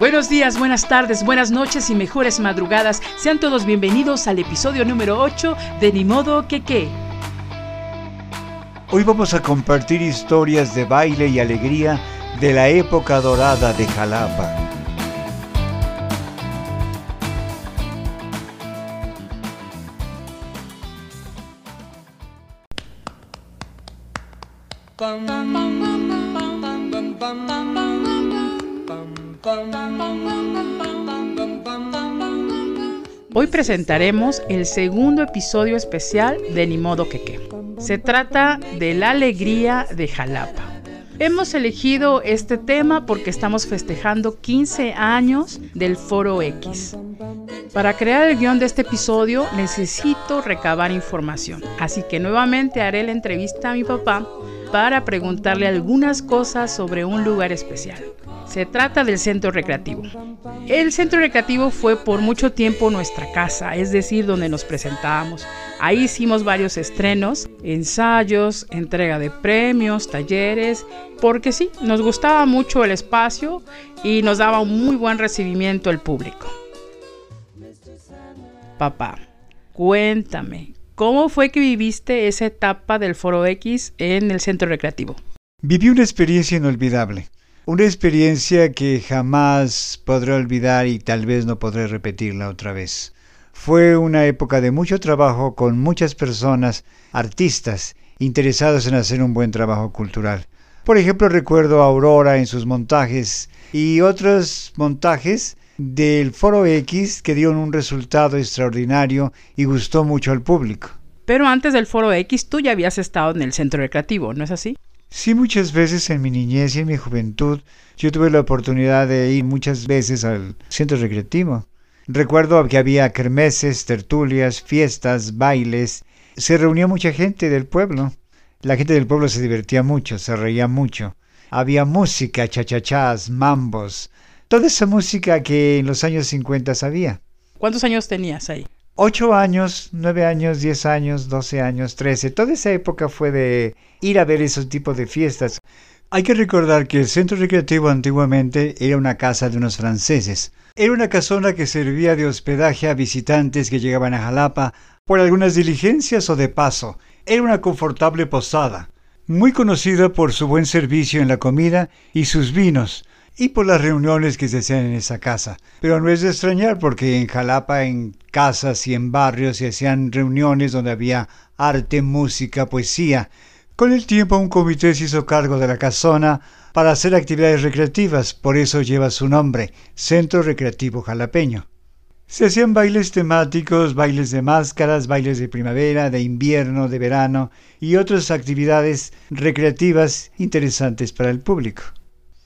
Buenos días, buenas tardes, buenas noches y mejores madrugadas. Sean todos bienvenidos al episodio número 8 de Ni modo que qué. Hoy vamos a compartir historias de baile y alegría de la época dorada de Jalapa. Hoy presentaremos el segundo episodio especial de Ni modo que qué. Se trata de la alegría de Jalapa. Hemos elegido este tema porque estamos festejando 15 años del Foro X. Para crear el guion de este episodio necesito recabar información, así que nuevamente haré la entrevista a mi papá para preguntarle algunas cosas sobre un lugar especial. Se trata del centro recreativo. El centro recreativo fue por mucho tiempo nuestra casa, es decir, donde nos presentábamos. Ahí hicimos varios estrenos, ensayos, entrega de premios, talleres, porque sí, nos gustaba mucho el espacio y nos daba un muy buen recibimiento el público. Papá, cuéntame, ¿Cómo fue que viviste esa etapa del Foro X en el centro recreativo? Viví una experiencia inolvidable, una experiencia que jamás podré olvidar y tal vez no podré repetirla otra vez. Fue una época de mucho trabajo con muchas personas, artistas, interesados en hacer un buen trabajo cultural. Por ejemplo, recuerdo a Aurora en sus montajes y otros montajes del Foro X que dieron un resultado extraordinario y gustó mucho al público. Pero antes del Foro X tú ya habías estado en el centro recreativo, ¿no es así? Sí, muchas veces en mi niñez y en mi juventud yo tuve la oportunidad de ir muchas veces al centro recreativo. Recuerdo que había kermeses, tertulias, fiestas, bailes. Se reunía mucha gente del pueblo. La gente del pueblo se divertía mucho, se reía mucho. Había música, chachachás, mambos, toda esa música que en los años 50 sabía. ¿Cuántos años tenías ahí? Ocho años, nueve años, diez años, doce años, trece. Toda esa época fue de ir a ver esos tipos de fiestas. Hay que recordar que el centro recreativo antiguamente era una casa de unos franceses. Era una casona que servía de hospedaje a visitantes que llegaban a Jalapa por algunas diligencias o de paso. Era una confortable posada, muy conocida por su buen servicio en la comida y sus vinos, y por las reuniones que se hacían en esa casa. Pero no es de extrañar porque en Jalapa, en casas y en barrios se hacían reuniones donde había arte, música, poesía. Con el tiempo un comité se hizo cargo de la casona para hacer actividades recreativas, por eso lleva su nombre, Centro Recreativo Jalapeño. Se hacían bailes temáticos, bailes de máscaras, bailes de primavera, de invierno, de verano y otras actividades recreativas interesantes para el público.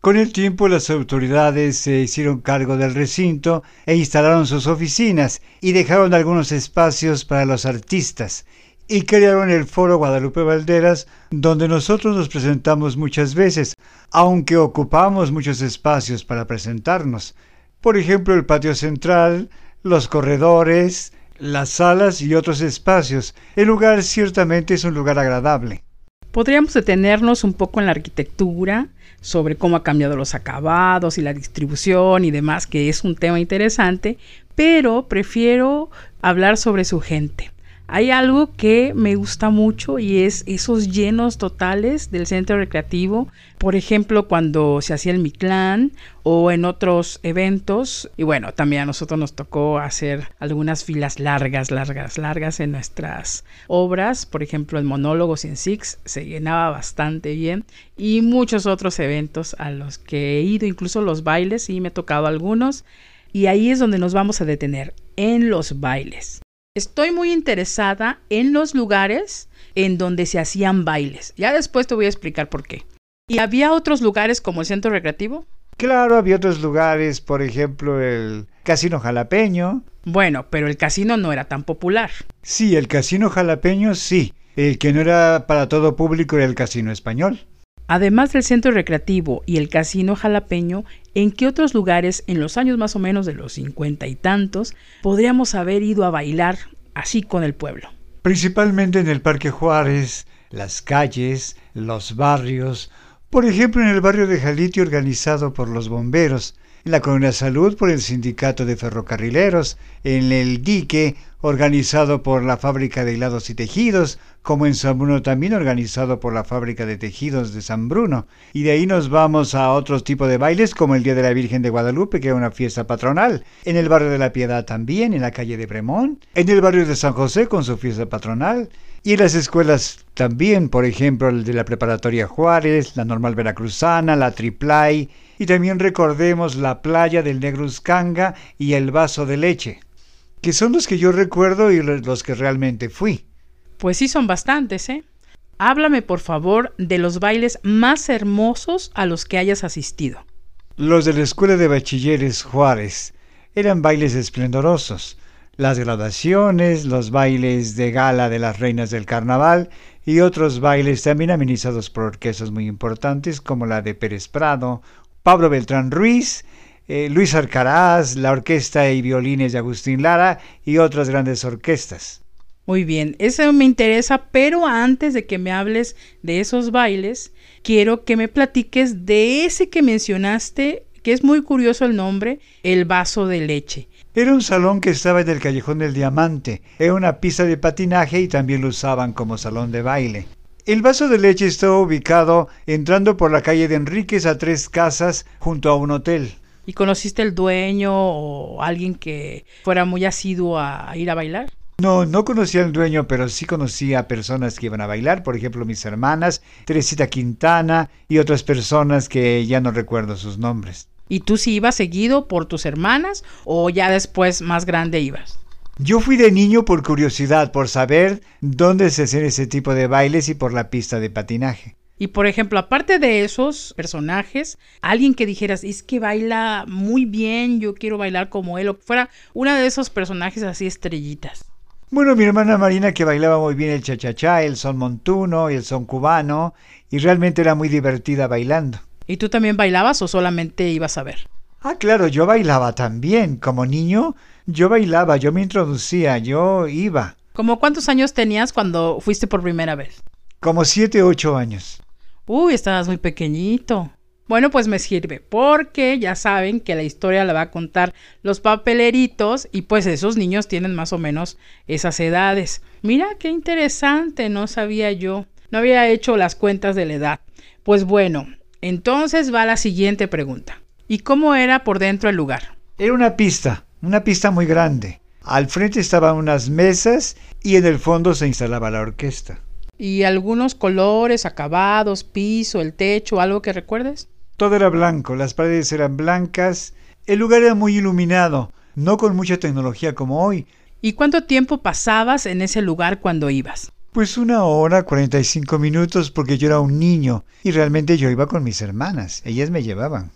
Con el tiempo las autoridades se hicieron cargo del recinto e instalaron sus oficinas y dejaron algunos espacios para los artistas y crearon el Foro Guadalupe Valderas donde nosotros nos presentamos muchas veces, aunque ocupamos muchos espacios para presentarnos. Por ejemplo, el patio central, los corredores, las salas y otros espacios. El lugar ciertamente es un lugar agradable. Podríamos detenernos un poco en la arquitectura, sobre cómo ha cambiado los acabados y la distribución y demás, que es un tema interesante, pero prefiero hablar sobre su gente. Hay algo que me gusta mucho y es esos llenos totales del centro recreativo. Por ejemplo, cuando se hacía el Mictlán o en otros eventos. Y bueno, también a nosotros nos tocó hacer algunas filas largas, largas, largas en nuestras obras. Por ejemplo, el monólogos en Six se llenaba bastante bien. Y muchos otros eventos a los que he ido, incluso los bailes, y me he tocado algunos. Y ahí es donde nos vamos a detener, en los bailes. Estoy muy interesada en los lugares en donde se hacían bailes. Ya después te voy a explicar por qué. ¿Y había otros lugares como el centro recreativo? Claro, había otros lugares, por ejemplo, el Casino Jalapeño. Bueno, pero el casino no era tan popular. Sí, el Casino Jalapeño sí. El que no era para todo público era el Casino Español. Además del centro recreativo y el casino jalapeño, ¿en qué otros lugares en los años más o menos de los cincuenta y tantos podríamos haber ido a bailar así con el pueblo? Principalmente en el Parque Juárez, las calles, los barrios, Por ejemplo, en el barrio de Jaliti organizado por los bomberos, en la Colonia Salud por el Sindicato de Ferrocarrileros, en el Dique organizado por la Fábrica de Hilados y Tejidos, como en San Bruno también organizado por la Fábrica de Tejidos de San Bruno. Y de ahí nos vamos a otro tipo de bailes como el Día de la Virgen de Guadalupe, que es una fiesta patronal. En el barrio de la Piedad también, en la calle de Bremón. En el barrio de San José con su fiesta patronal. Y en las escuelas también, por ejemplo, el de la Preparatoria Juárez, la Normal Veracruzana, la Triplay. Y también recordemos la playa del Negruzcanga y el vaso de leche, que son los que yo recuerdo y los que realmente fui. Pues sí, son bastantes, ¿eh? Háblame, por favor, de los bailes más hermosos a los que hayas asistido. Los de la Escuela de Bachilleres Juárez eran bailes esplendorosos. Las graduaciones, los bailes de gala de las reinas del carnaval y otros bailes también amenizados por orquestas muy importantes como la de Pérez Prado, Pablo Beltrán Ruiz, eh, Luis Arcaraz, la orquesta y violines de Agustín Lara y otras grandes orquestas. Muy bien, eso me interesa, pero antes de que me hables de esos bailes, quiero que me platiques de ese que mencionaste, que es muy curioso el nombre, el vaso de leche. Era un salón que estaba en el Callejón del Diamante. Era una pista de patinaje y también lo usaban como salón de baile. El vaso de leche estaba ubicado entrando por la calle de Enríquez a tres casas junto a un hotel. ¿Y conociste el dueño o alguien que fuera muy asiduo a ir a bailar? No, no conocía al dueño, pero sí conocía a personas que iban a bailar, por ejemplo mis hermanas, Teresita Quintana y otras personas que ya no recuerdo sus nombres. ¿Y tú sí ibas seguido por tus hermanas o ya después más grande ibas? Yo fui de niño por curiosidad, por saber dónde se hacen ese tipo de bailes y por la pista de patinaje. Y por ejemplo, aparte de esos personajes, alguien que dijeras, es que baila muy bien, yo quiero bailar como él, o fuera una de esos personajes así estrellitas. Bueno, mi hermana Marina que bailaba muy bien el cha-cha-cha, el son montuno y el son cubano, y realmente era muy divertida bailando. ¿Y tú también bailabas o solamente ibas a ver? Ah, claro, yo bailaba también. Como niño, yo bailaba, yo me introducía, yo iba. ¿Cómo cuántos años tenías cuando fuiste por primera vez? Como siete, ocho años. Uy, estabas muy pequeñito. Bueno, pues me sirve, porque ya saben que la historia la va a contar los papeleritos y pues esos niños tienen más o menos esas edades. Mira, qué interesante, no sabía yo. No había hecho las cuentas de la edad. Pues bueno, entonces va la siguiente pregunta. ¿Y cómo era por dentro el lugar? Era una pista, una pista muy grande. Al frente estaban unas mesas y en el fondo se instalaba la orquesta. ¿Y algunos colores, acabados, piso, el techo, algo que recuerdes? Todo era blanco, las paredes eran blancas, el lugar era muy iluminado, no con mucha tecnología como hoy. ¿Y cuánto tiempo pasabas en ese lugar cuando ibas? Pues una hora, 45 minutos, porque yo era un niño y realmente yo iba con mis hermanas, ellas me llevaban.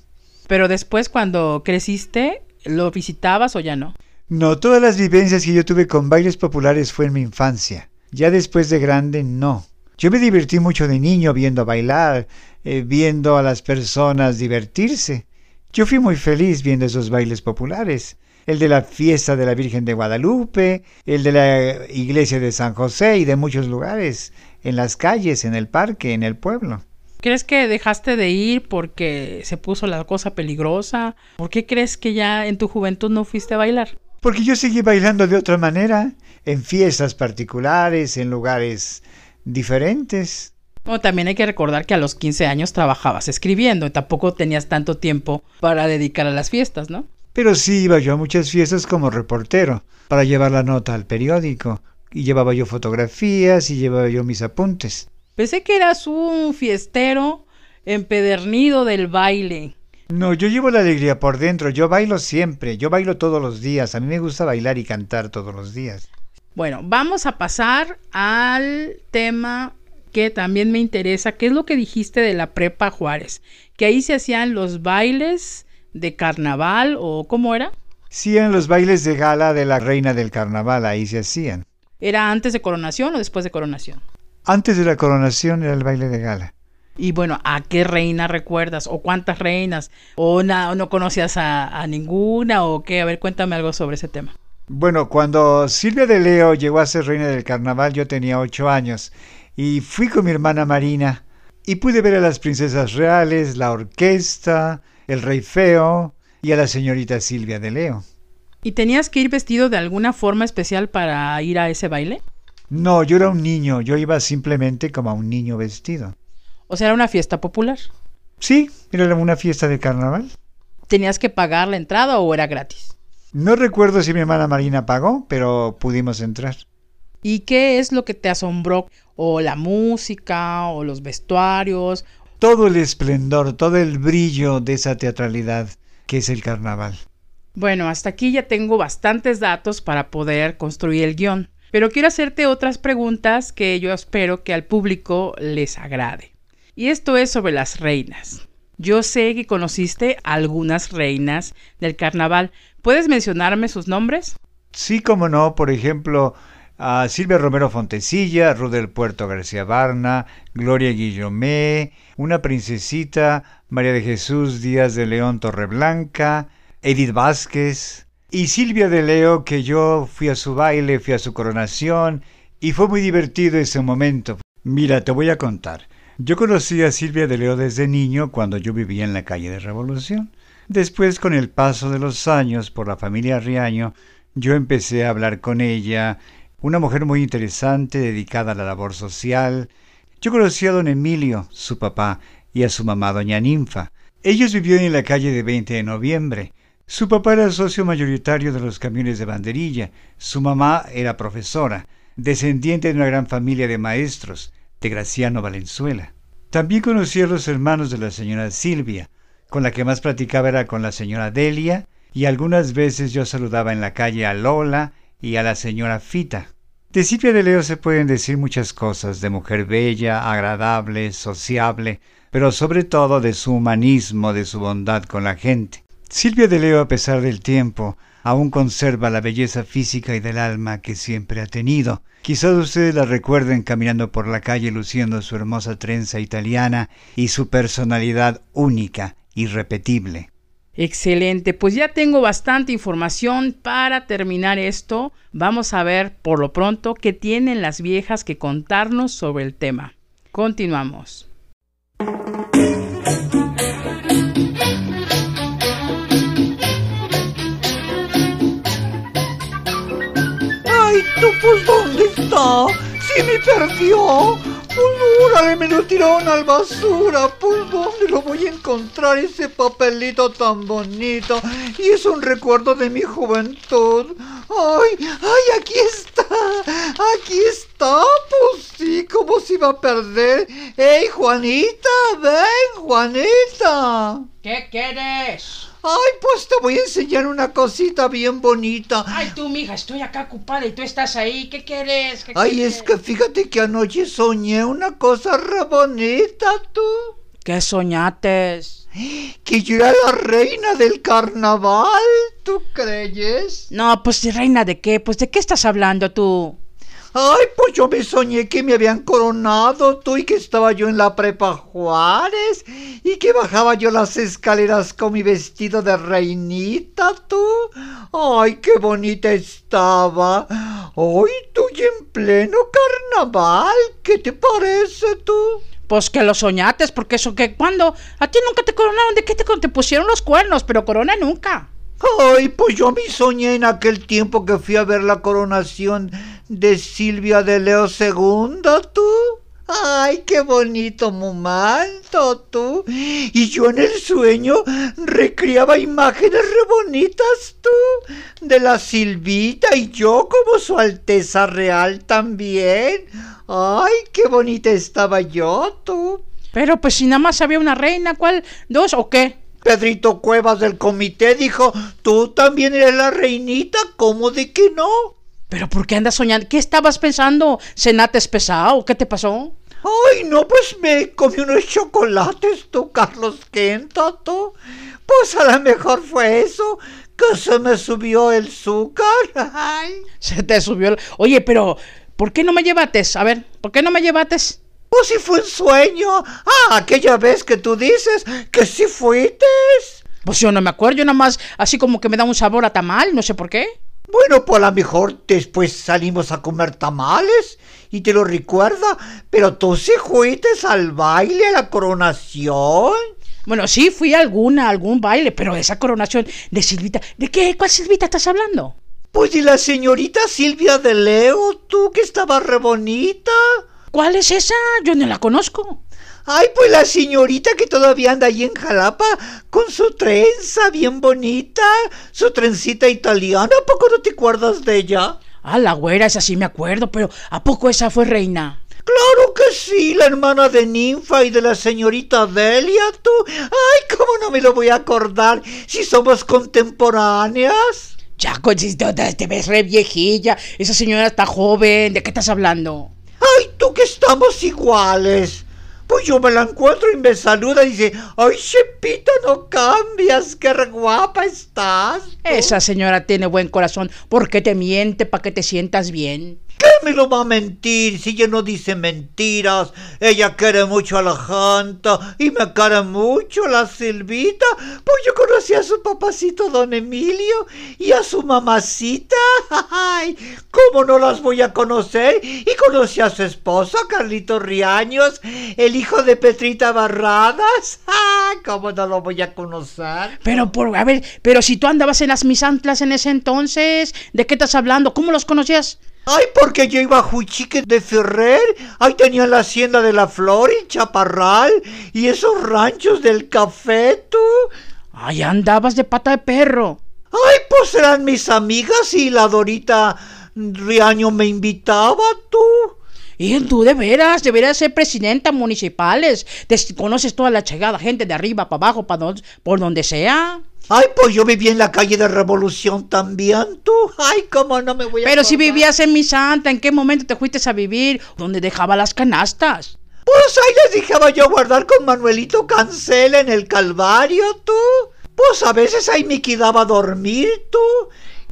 Pero después, cuando creciste, ¿lo visitabas o ya no? No, todas las vivencias que yo tuve con bailes populares fue en mi infancia. Ya después de grande, no. Yo me divertí mucho de niño viendo bailar, eh, viendo a las personas divertirse. Yo fui muy feliz viendo esos bailes populares. El de la fiesta de la Virgen de Guadalupe, el de la iglesia de San José y de muchos lugares, en las calles, en el parque, en el pueblo. ¿Crees que dejaste de ir porque se puso la cosa peligrosa? ¿Por qué crees que ya en tu juventud no fuiste a bailar? Porque yo seguí bailando de otra manera, en fiestas particulares, en lugares diferentes. Bueno, también hay que recordar que a los 15 años trabajabas escribiendo y tampoco tenías tanto tiempo para dedicar a las fiestas, ¿no? Pero sí iba yo a muchas fiestas como reportero, para llevar la nota al periódico, y llevaba yo fotografías y llevaba yo mis apuntes. Pensé que eras un fiestero empedernido del baile. No, yo llevo la alegría por dentro, yo bailo siempre, yo bailo todos los días, a mí me gusta bailar y cantar todos los días. Bueno, vamos a pasar al tema que también me interesa, ¿qué es lo que dijiste de la prepa Juárez? Que ahí se hacían los bailes de carnaval o cómo era? Sí, en los bailes de gala de la reina del carnaval, ahí se hacían. ¿Era antes de coronación o después de coronación? Antes de la coronación era el baile de gala. Y bueno, ¿a qué reina recuerdas? ¿O cuántas reinas? ¿O no conocías a, a ninguna? ¿O qué? A ver, cuéntame algo sobre ese tema. Bueno, cuando Silvia de Leo llegó a ser reina del carnaval yo tenía ocho años y fui con mi hermana Marina y pude ver a las princesas reales, la orquesta, el rey feo y a la señorita Silvia de Leo. ¿Y tenías que ir vestido de alguna forma especial para ir a ese baile? No, yo era un niño, yo iba simplemente como a un niño vestido. O sea, era una fiesta popular. Sí, era una fiesta de carnaval. ¿Tenías que pagar la entrada o era gratis? No recuerdo si mi hermana Marina pagó, pero pudimos entrar. ¿Y qué es lo que te asombró? ¿O la música? ¿O los vestuarios? Todo el esplendor, todo el brillo de esa teatralidad que es el carnaval. Bueno, hasta aquí ya tengo bastantes datos para poder construir el guion, pero quiero hacerte otras preguntas que yo espero que al público les agrade. Y esto es sobre las reinas. Yo sé que conociste algunas reinas del carnaval. ¿Puedes mencionarme sus nombres? Sí, como no. Por ejemplo, a Silvia Romero Fontecilla, Rudel Puerto García Barna, Gloria Guillomé, una princesita, María de Jesús Díaz de León Torreblanca, Edith Vázquez y Silvia de Leo, que yo fui a su baile, fui a su coronación y fue muy divertido ese momento. Mira, te voy a contar. Yo conocí a Silvia de Leo desde niño cuando yo vivía en la calle de Revolución. Después, con el paso de los años por la familia Riaño, yo empecé a hablar con ella una mujer muy interesante, dedicada a la labor social. Yo conocí a don Emilio, su papá, y a su mamá, doña Ninfa. Ellos vivían en la calle de 20 de noviembre. Su papá era socio mayoritario de los camiones de banderilla. Su mamá era profesora, descendiente de una gran familia de maestros, de Graciano Valenzuela. También conocí a los hermanos de la señora Silvia, con la que más platicaba era con la señora Delia, y algunas veces yo saludaba en la calle a Lola y a la señora Fita. De Silvia de Leo se pueden decir muchas cosas, de mujer bella, agradable, sociable, pero sobre todo de su humanismo, de su bondad con la gente. Silvia de Leo, a pesar del tiempo, aún conserva la belleza física y del alma que siempre ha tenido. Quizás ustedes la recuerden caminando por la calle luciendo su hermosa trenza italiana y su personalidad única, irrepetible. Excelente, pues ya tengo bastante información para terminar esto. Vamos a ver por lo pronto qué tienen las viejas que contarnos sobre el tema. Continuamos. ¡Ay, tú pues dónde está! ¡Sí me perdió! Pues órale, me lo tiraron al basura. Pues dónde lo voy a encontrar ese papelito tan bonito. Y es un recuerdo de mi juventud. Ay, ay, aquí está. Aquí está. Pues sí, ¿cómo se iba a perder? ¡Ey, Juanita! ¡Ven, Juanita! ¿Qué quieres? Ay, pues te voy a enseñar una cosita bien bonita. Ay, tú, mija, estoy acá ocupada y tú estás ahí. ¿Qué quieres? ¿Qué Ay, quieres? es que fíjate que anoche soñé una cosa re bonita, tú. ¿Qué soñates? Que yo era la reina del carnaval, ¿tú crees? No, pues reina de qué? Pues de qué estás hablando tú? Ay, pues yo me soñé que me habían coronado tú y que estaba yo en la prepa Juárez y que bajaba yo las escaleras con mi vestido de reinita tú. Ay, qué bonita estaba. Ay, tú y en pleno carnaval. ¿Qué te parece tú? Pues que lo soñates, porque eso que cuando a ti nunca te coronaron, ¿de qué te, te pusieron los cuernos? Pero corona nunca. Ay, pues yo me soñé en aquel tiempo que fui a ver la coronación de Silvia de Leo II, tú. Ay, qué bonito momento, tú. Y yo en el sueño recreaba imágenes re bonitas, tú. De la Silvita y yo como su Alteza Real también. Ay, qué bonita estaba yo, tú. Pero pues si nada más había una reina, ¿cuál? ¿Dos o qué? Pedrito Cuevas del comité dijo, tú también eres la reinita, ¿cómo de que no? ¿Pero por qué andas soñando? ¿Qué estabas pensando? ¿Cenates pesado? ¿Qué te pasó? Ay, no, pues me comí unos chocolates, tú, Carlos Quinto, tú. Pues a lo mejor fue eso, que se me subió el azúcar. Ay. Se te subió el... Oye, pero ¿por qué no me llevates? A ver, ¿por qué no me llevates? Pues si fue un sueño. Ah, aquella vez que tú dices que sí fuiste. Pues yo no me acuerdo, yo nada más así como que me da un sabor a tamal, no sé por qué. Bueno, pues a lo mejor después salimos a comer tamales y te lo recuerda, pero tú sí fuiste al baile, a la coronación. Bueno, sí, fui a alguna, a algún baile, pero esa coronación de Silvita, ¿de qué? ¿Cuál Silvita estás hablando? Pues y la señorita Silvia de Leo, tú que estaba re bonita. ¿Cuál es esa? Yo no la conozco. Ay, pues la señorita que todavía anda ahí en Jalapa con su trenza bien bonita, su trencita italiana, ¿a poco no te acuerdas de ella? Ah, la güera, esa sí me acuerdo, pero ¿a poco esa fue reina? Claro que sí, la hermana de Ninfa y de la señorita Delia, tú. Ay, ¿cómo no me lo voy a acordar si somos contemporáneas? Ya, te ves re viejilla. Esa señora está joven. ¿De qué estás hablando? Ay, tú que estamos iguales. Pues yo me la encuentro y me saluda y dice, ay, Chepita, no cambias, qué guapa estás. Esa señora tiene buen corazón. ¿Por qué te miente para que te sientas bien? ¿Qué me lo va a mentir si ella no dice mentiras? Ella quiere mucho a la gente y me quiere mucho la Silvita. Pues yo conocí a su papacito don Emilio y a su mamacita. Ay, ¿cómo no las voy a conocer? Y conocí a su esposo, Carlito Riaños, el hijo de Petrita Barradas. Ay, ¿cómo no lo voy a conocer? Pero, por, a ver, pero si tú andabas en las misantlas en ese entonces, ¿de qué estás hablando? ¿Cómo los conocías? Ay, porque yo iba a Juchique de Ferrer. Ahí tenía la hacienda de la Flor y Chaparral. Y esos ranchos del café, tú. Ay, andabas de pata de perro. Ay, pues eran mis amigas y la Dorita Riaño me invitaba, tú. Y tú de veras, deberías ser presidenta municipales. Te conoces toda la chegada, gente de arriba para abajo, para por donde sea. Ay, pues yo viví en la calle de Revolución también, tú. Ay, cómo no me voy a Pero si vivías en mi santa, ¿en qué momento te fuiste a vivir? ¿Dónde dejaba las canastas? Pues ahí les dejaba yo guardar con Manuelito Cancela en el Calvario, tú. Pues a veces ahí me quedaba a dormir, tú.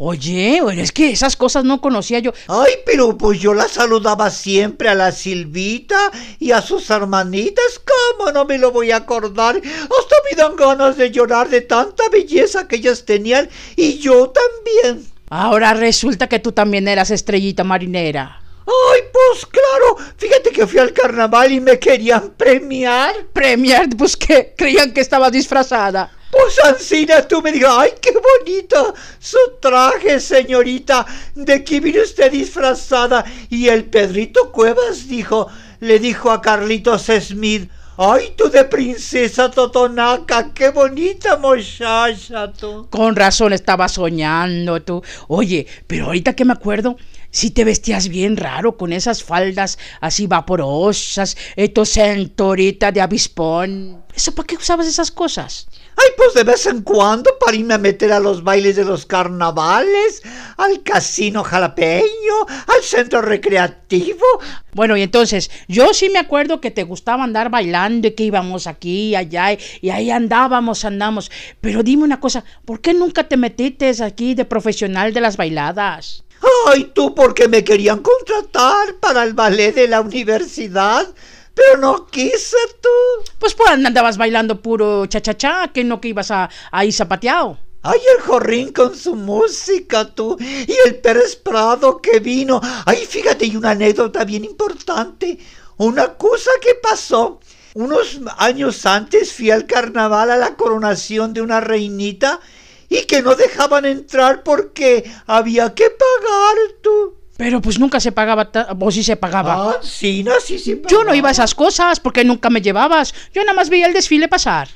Oye, bueno, es que esas cosas no conocía yo. Ay, pero pues yo la saludaba siempre a la Silvita y a sus hermanitas. ¿Cómo no me lo voy a acordar? Hasta me dan ganas de llorar de tanta belleza que ellas tenían y yo también. Ahora resulta que tú también eras estrellita marinera. Ay, pues claro, fíjate que fui al carnaval y me querían premiar. Premier, pues que creían que estabas disfrazada. Pues Ancina, tú me digas, ay, qué bonita su traje, señorita. ¿De qué viene usted disfrazada? Y el Pedrito Cuevas dijo, le dijo a Carlitos Smith, ay, tú de princesa Totonaca, qué bonita muchacha tú. Con razón estaba soñando tú. Oye, pero ahorita que me acuerdo, si te vestías bien raro con esas faldas así vaporosas, tu cinturita de avispón. ¿Eso para qué usabas esas cosas? Ay, pues de vez en cuando para irme a meter a los bailes de los carnavales, al casino jalapeño, al centro recreativo. Bueno, y entonces, yo sí me acuerdo que te gustaba andar bailando y que íbamos aquí y allá y, y ahí andábamos, andamos. Pero dime una cosa, ¿por qué nunca te metiste aquí de profesional de las bailadas? Ay, tú porque me querían contratar para el ballet de la universidad, pero no quise tú. Pues pues andabas bailando puro cha-cha-cha, que no que ibas a, ahí zapateado. Ay, el jorrín con su música, tú. Y el Pérez Prado que vino. Ay, fíjate, y una anécdota bien importante. Una cosa que pasó. Unos años antes fui al carnaval a la coronación de una reinita y que no dejaban entrar porque había que pagar, tú. Pero pues nunca se pagaba, o sí se pagaba. Ah, sí, no, sí, sí. Yo no iba a esas cosas porque nunca me llevabas. Yo nada más veía el desfile pasar.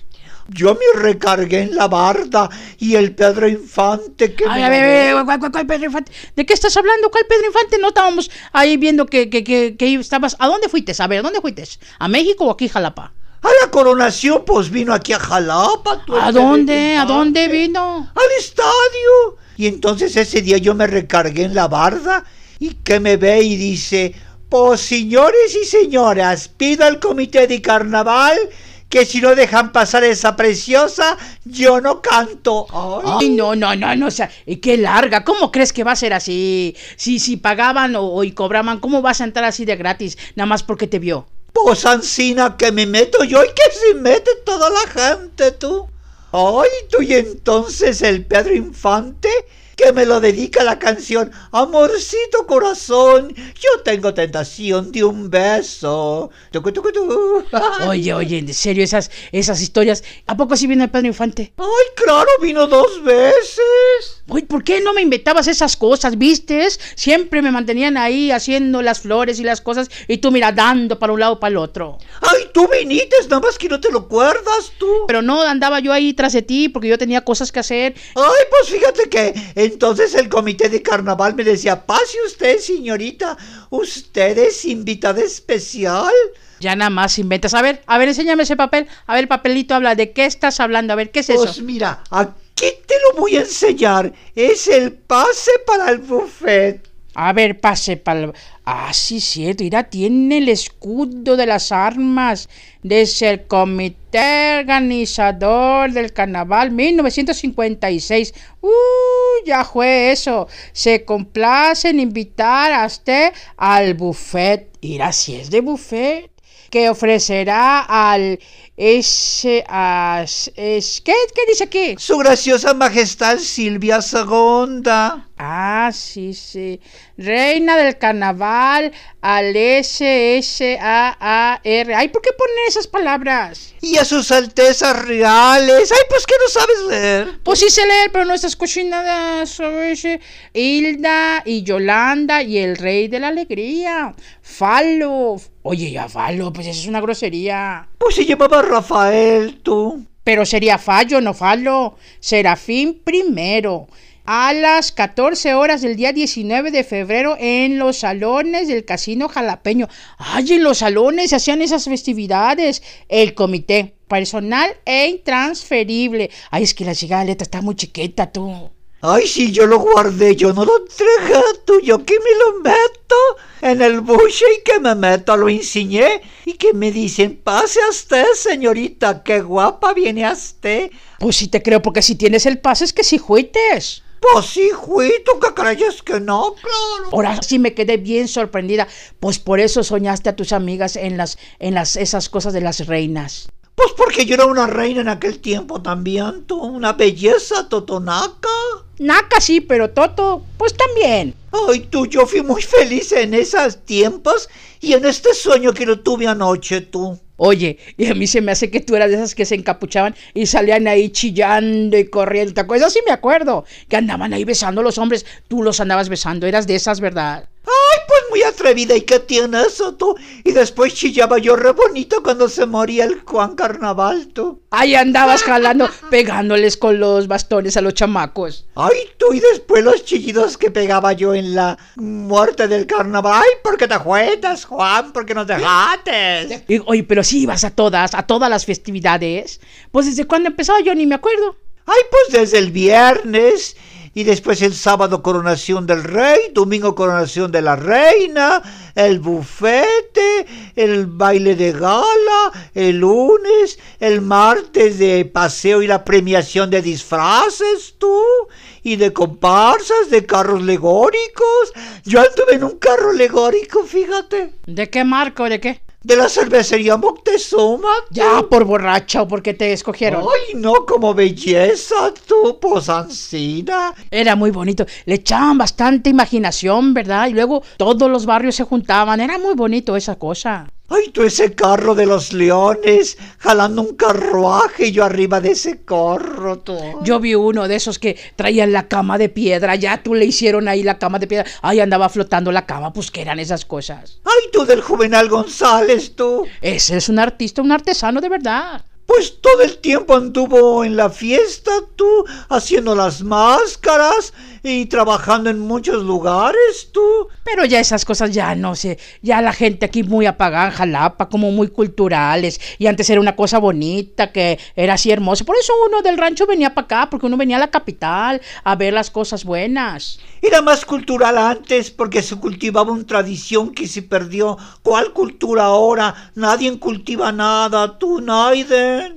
Yo me recargué en la barda y el Pedro Infante que Ay, me a ver, ver, ¿cuál, cuál- cuál Pedro Infante? ¿De qué estás hablando? ¿Cuál Pedro Infante? No estábamos ahí viendo que, que, que, que estabas. ¿A dónde fuiste? A ver, ¿a dónde fuiste? ¿A México o aquí, Jalapa? A la coronación, pues vino aquí a Jalapa. tú, ¿A dónde? ¿A dónde vino? Al estadio. Y entonces ese día yo me recargué en la barda y que me ve y dice, pues señores y señoras, pido al comité de carnaval que si no dejan pasar esa preciosa, yo no canto. Ay, Ay, no, no, no, no, o sea, y qué larga, ¿cómo crees que va a ser así? Si, si pagaban o, o y cobraban, ¿cómo vas a entrar así de gratis, nada más porque te vio? Pues Ancina que me meto yo y que se mete toda la gente, tú. Ay, tú y entonces el Pedro Infante que me lo dedica la canción Amorcito corazón, yo tengo tentación de un beso. Tucu, tucu, tu. Oye, oye, en serio, esas, esas historias. ¿A poco sí viene el Pedro Infante? Ay, claro, vino dos veces. Oye, ¿por qué no me inventabas esas cosas, vistes? Siempre me mantenían ahí haciendo las flores y las cosas y tú, mira, dando para un lado para el otro. Ay, tú viniste, nada más que no te lo acuerdas tú. Pero no, andaba yo ahí tras de ti porque yo tenía cosas que hacer. Ay, pues fíjate que entonces el comité de carnaval me decía, pase usted, señorita, usted es invitada especial. Ya nada más inventas. A ver, a ver, enséñame ese papel. A ver, el papelito habla. ¿De qué estás hablando? A ver, ¿qué es Pues eso? mira, aquí te lo voy a enseñar. Es el pase para el buffet. A ver, pase para Ah, sí, cierto. Mira, tiene el escudo de las armas desde el Comité Organizador del Carnaval 1956. Uh, ya fue eso. Se complace en invitar a usted al buffet. Mira, si es de buffet. Que ofrecerá al... Ese... a- es, ¿qué, ¿Qué dice aquí? Su graciosa majestad Silvia II. Ah, sí, sí. Reina del carnaval al S-S-A-A-R. Ay, ¿por qué ponen esas palabras? Y a sus altezas reales. Ay, pues que no sabes leer. Pues sí sé leer, pero no estás ese. Hilda y Yolanda y el rey de la alegría. Falo. Oye, ya Falo, pues eso es una grosería. Pues se llamaba Rafael, tú. Pero sería fallo, no falo. Serafín primero. A las 14 horas del día 19 de febrero en los salones del Casino Jalapeño. Ay, en los salones se hacían esas festividades. El comité personal e intransferible. Ay, es que la chica letra está muy chiquita, tú. Ay, sí, yo lo guardé, yo no lo entregué tú, yo que me lo meto en el buche y que me meto, lo enseñé y que me dicen, pase a usted, señorita, qué guapa viene a usted. Pues sí te creo, porque si tienes el pase es que sí juites. Pues sí, juito, ¿qué crees que no? Claro. Ahora sí me quedé bien sorprendida. Pues por eso soñaste a tus amigas en las, en las, esas cosas de las reinas. Pues porque yo era una reina en aquel tiempo también, tú, una belleza totonaca. Naca sí, pero Toto, pues también. Ay, tú, yo fui muy feliz en esos tiempos y en este sueño que lo tuve anoche, tú. Oye, y a mí se me hace que tú eras de esas que se encapuchaban y salían ahí chillando y corriendo. ¿Te acuerdas? Sí me acuerdo. Que andaban ahí besando a los hombres. Tú los andabas besando. Eras de esas, ¿verdad? Ay, muy atrevida. ¿Y qué tiene eso, tú? Y después chillaba yo re bonito cuando se moría el Juan Carnaval, tú. Ahí andabas jalando, pegándoles con los bastones a los chamacos. Ay, tú, y después los chillidos que pegaba yo en la muerte del carnaval. Ay, ¿por qué te juegas, Juan? ¿Por qué no te jates? Y, oye, pero sí ibas a todas, a todas las festividades. Pues desde cuando empezaba yo ni me acuerdo. Ay, pues desde el viernes. Y después el sábado coronación del rey, domingo coronación de la reina, el bufete, el baile de gala, el lunes, el martes de paseo y la premiación de disfraces, tú, y de comparsas, de carros legóricos. Yo anduve en un carro legórico, fíjate, ¿De qué marco? ¿De qué? De la cervecería Moctezuma. Ya por borracha o porque te escogieron. Ay, no, como belleza, tú, posancina. Era muy bonito. Le echaban bastante imaginación, ¿verdad? Y luego todos los barrios se juntaban. Era muy bonito esa cosa. Ay, tú ese carro de los leones, jalando un carruaje y yo arriba de ese carro, tú. Yo vi uno de esos que traían la cama de piedra. Ya tú le hicieron ahí la cama de piedra. Ahí andaba flotando la cama. Pues que eran esas cosas. Ay, tú del Juvenal González, tú. Ese es un artista, un artesano de verdad. Pues todo el tiempo anduvo en la fiesta, tú, haciendo las máscaras y trabajando en muchos lugares, tú. Pero ya esas cosas ya no sé, ya la gente aquí muy apagada en Jalapa, como muy culturales, y antes era una cosa bonita, que era así hermoso. Por eso uno del rancho venía para acá, porque uno venía a la capital a ver las cosas buenas. Era más cultural antes porque se cultivaba una tradición que se perdió. ¿Cuál cultura ahora? Nadie cultiva nada, tú,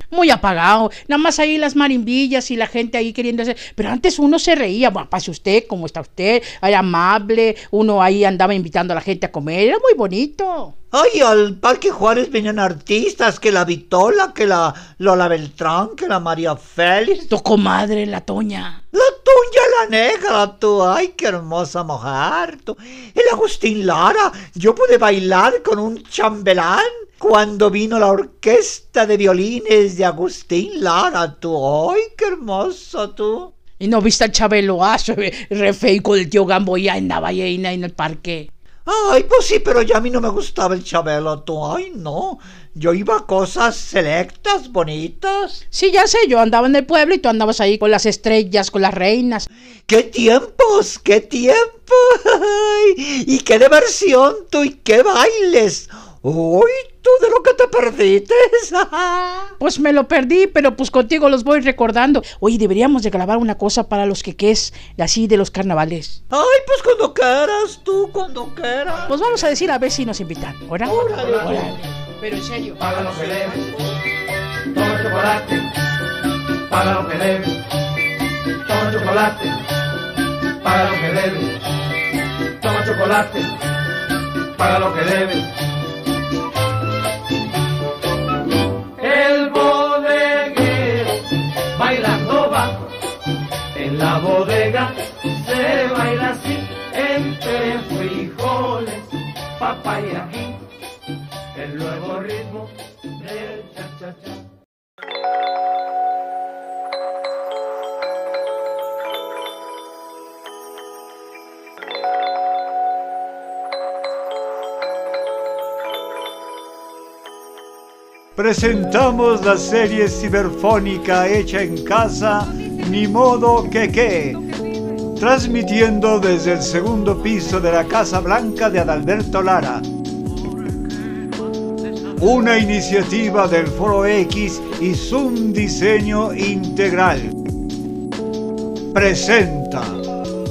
Muy apagado, nada más ahí las marimbillas y la gente ahí queriendo hacer. Pero antes uno se reía, bueno, pase usted, ¿cómo está usted? Era amable, uno ahí andaba invitando a la gente a comer, era muy bonito. Ay, al Parque Juárez venían artistas, que la Vitola, que la Lola Beltrán, que la María Félix. Tu comadre, la Toña. La Toña la negra, tú. Ay, qué hermosa mujer, tú. El Agustín Lara. Yo pude bailar con un chambelán cuando vino la orquesta de violines de Agustín Lara, tú. Ay, qué hermoso, tú. Y no viste al Chabelo Aso, re feo con el tío Gamboya en la ballena en el parque. Ay, pues sí, pero ya a mí no me gustaba el Chabelo, tú. Ay, no. Yo iba a cosas selectas, bonitas. Sí, ya sé, yo andaba en el pueblo y tú andabas ahí con las estrellas, con las reinas. ¡Qué tiempos! ¡Qué tiempos! Ay, y qué diversión tú y qué bailes. ¡Uy, tú de lo que te perdiste! Pues me lo perdí, pero pues contigo los voy recordando. Oye, deberíamos de grabar una cosa para los que es así de los carnavales. Ay, pues cuando quieras, tú, cuando quieras. Pues vamos a decir a ver si nos invitan. ¿Ahora? Órale. Órale. Pero en serio. paga lo que debes, toma chocolate, paga lo que debes, toma chocolate, paga lo que debes, toma chocolate, paga lo que debes. El bodeguero bailando va, en la bodega Presentamos la serie ciberfónica hecha en casa, Ni modo que qué, transmitiendo desde el segundo piso de la Casa Blanca de Adalberto Lara. Una iniciativa del Foro X y Zoom Diseño Integral. Presenta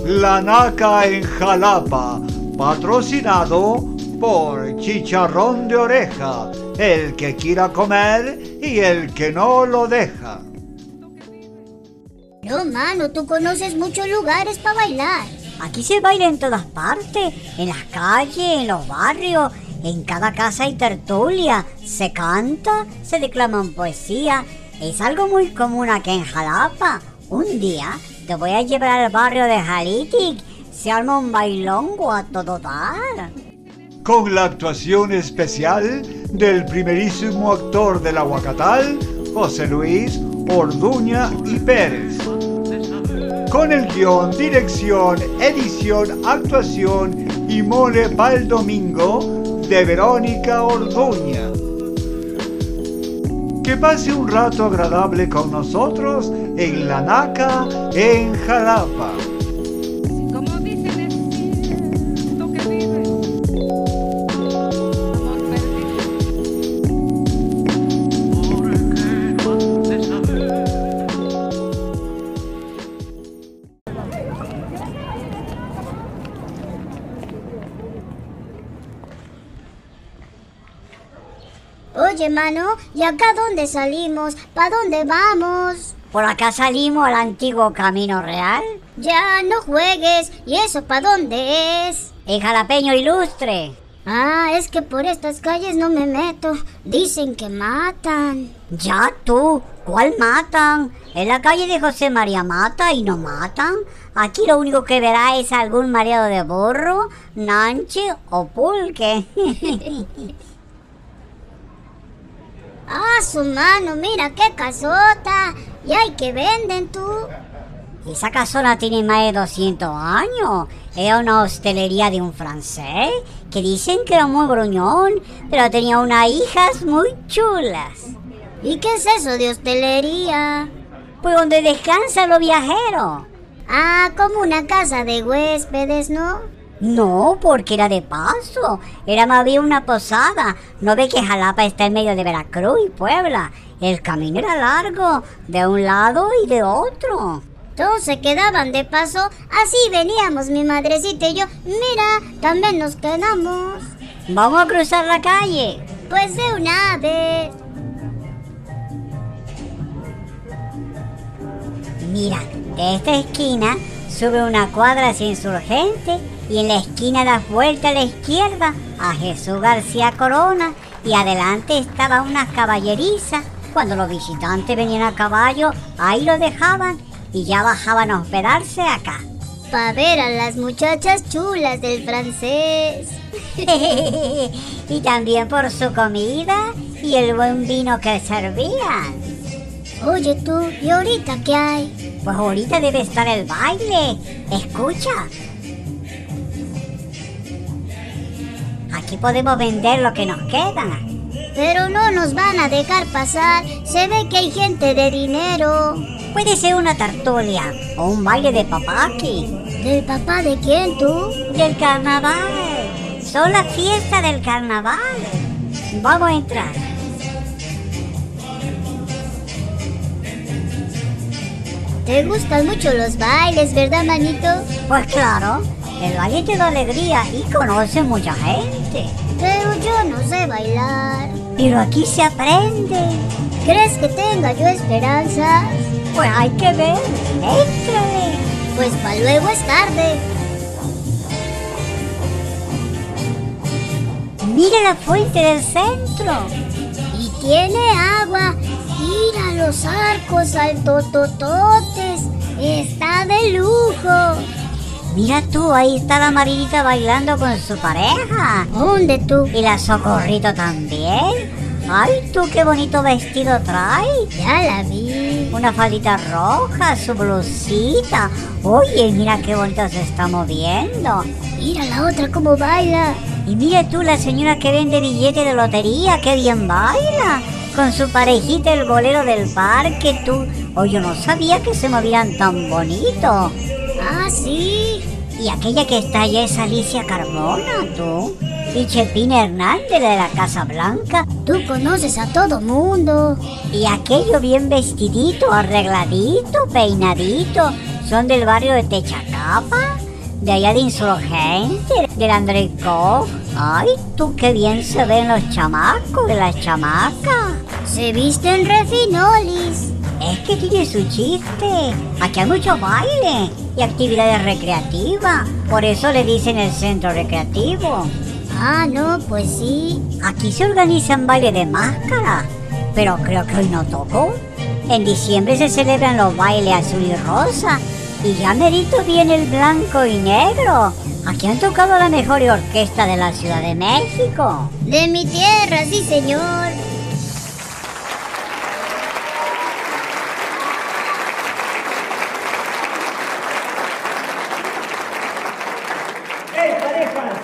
La Naca en Jalapa, patrocinado por Chicharrón de Oreja, el que quiera comer y el que no lo deja. No, mano, tú conoces muchos lugares para bailar. Aquí se baila en todas partes, en las calles, en los barrios, en cada casa hay tertulia, se canta, se declaman poesía. Es algo muy común aquí en Jalapa. Un día te voy a llevar al barrio de Jalitic, se arma un bailongo a todo dar. Con la actuación especial del primerísimo actor del Aguacatal, José Luis Orduña y Pérez. Con el guion, dirección, edición, actuación y mole pa'l domingo de Verónica Orduña. Que pase un rato agradable con nosotros en La Naca, en Jalapa. Oye, mano, ¿y acá dónde salimos? ¿Para dónde vamos? Por acá salimos al antiguo Camino Real. Ya, no juegues. ¿Y eso para dónde es? El jalapeño ilustre. Ah, es que por estas calles no me meto. Dicen que matan. Ya tú, ¿cuál matan? En la calle de José María mata y no matan. Aquí lo único que verá es algún mareado de burro, nanche o pulque. Ah, su mano, mira qué casota. ¿Y hay que venden tú? Esa casona tiene más de 200 años. Era una hostelería de un francés que dicen que era muy gruñón, pero tenía unas hijas muy chulas. ¿Y qué es eso de hostelería? Pues donde descansan los viajeros. Ah, como una casa de huéspedes, ¿no? No, porque era de paso. Era más bien una posada. ¿No ve que Jalapa está en medio de Veracruz y Puebla? El camino era largo, de un lado y de otro. Todos se quedaban de paso. Así veníamos mi madrecita y yo. Mira, también nos quedamos. Vamos a cruzar la calle. Pues de una vez. Mira, de esta esquina sube una cuadra hacia Insurgente y en la esquina das vuelta a la izquierda a Jesús García Corona y adelante estaba una caballeriza. Cuando los visitantes venían a caballo, ahí lo dejaban y ya bajaban a hospedarse acá. Pa' ver a las muchachas chulas del francés. y también por su comida y el buen vino que servían. Oye tú, ¿y ahorita qué hay? Pues ahorita debe estar el baile. Escucha. Aquí podemos vender lo que nos queda. Pero no nos van a dejar pasar. Se ve que hay gente de dinero. Puede ser una tertulia o un baile de papaki. ¿Del papá de quién tú? Del carnaval. Son la fiesta del carnaval. Vamos a entrar. ¿Te gustan mucho los bailes, verdad, manito? Pues claro, el baile te da alegría y conoce mucha gente. Pero yo no sé bailar. Pero aquí se aprende. ¿Crees que tenga yo esperanzas? Pues hay que ver. Éntrale. Pues para luego es tarde. Mira la fuente del centro. Y tiene agua. Mira los arcos altotototes. Está de lujo. Mira tú, ahí está la Marinita bailando con su pareja. ¿Dónde tú? Y la Socorrito también. Ay, tú qué bonito vestido trae. Ya la vi. Una faldita roja, su blusita. Oye, mira qué bonito se está moviendo. Mira la otra cómo baila. Y mira tú, la señora que vende billetes de lotería, qué bien baila. Con su parejita, el bolero del parque, tú. Oye, yo no sabía que se movían tan bonito. Ah, sí. Y aquella que está allá es Alicia Carmona, tú. Y Chepina Hernández de la Casa Blanca. Tú conoces a todo mundo. Y aquello bien vestidito, arregladito, peinadito. Son del barrio de Techacapa, de allá de Insurgente, del André Koch. Ay, tú qué bien se ven los chamacos de las chamacas. Se visten refinolis. Es que tiene su chiste. Aquí hay mucho baile y actividades recreativas. Por eso le dicen el centro recreativo. Ah, no, pues sí. Aquí se organizan baile de máscara, pero creo que hoy no tocó. En diciembre se celebran los bailes azul y rosa y ya merito viene el blanco y negro. Aquí han tocado la mejor orquesta de la Ciudad de México. De mi tierra, sí, señor. ¡Ey, parejas!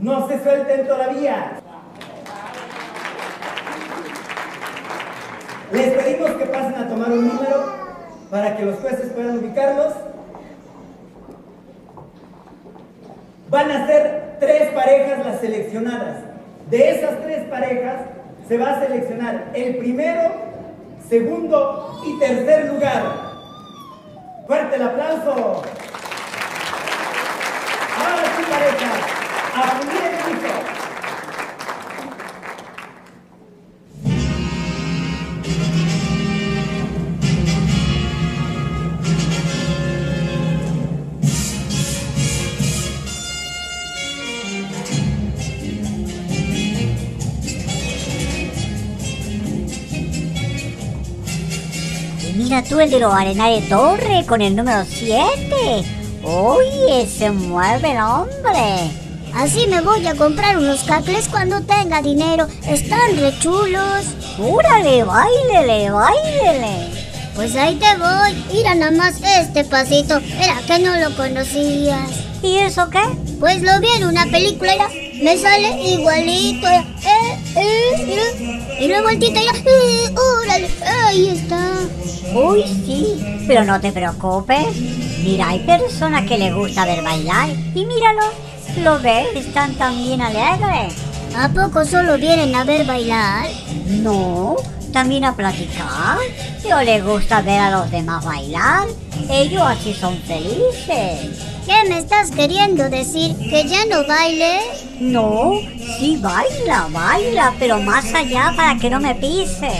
¡No se suelten todavía! Les pedimos que pasen a tomar un número para que los jueces puedan ubicarlos. Van a ser tres parejas las seleccionadas. De esas tres parejas se va a seleccionar el primero, segundo y tercer lugar. Fuerte el aplauso. Ahora sí, pareja, Tú el de los Arenales Torre con el número 7. Oye, se mueve el hombre. Así me voy a comprar unos cacles cuando tenga dinero. Están re chulos. ¡Úrale, bailele, bailele! Pues ahí te voy. Mira nada más este pasito. Era que no lo conocías. ¿Y eso qué? Pues lo vi en una película. Me sale igualito. eh, eh, mira. y luego el tito ya. Eh, órale. Ahí está. Uy, sí, pero no te preocupes. Mira, hay personas que les gusta ver bailar. Y míralo, lo ves, están también alegres. ¿A poco solo vienen a ver bailar? No, también a platicar. Yo les gusta ver a los demás bailar. Ellos así son felices. ¿Qué me estás queriendo decir? ¿Que ya no baile? No, sí baila, baila, pero más allá para que no me pise.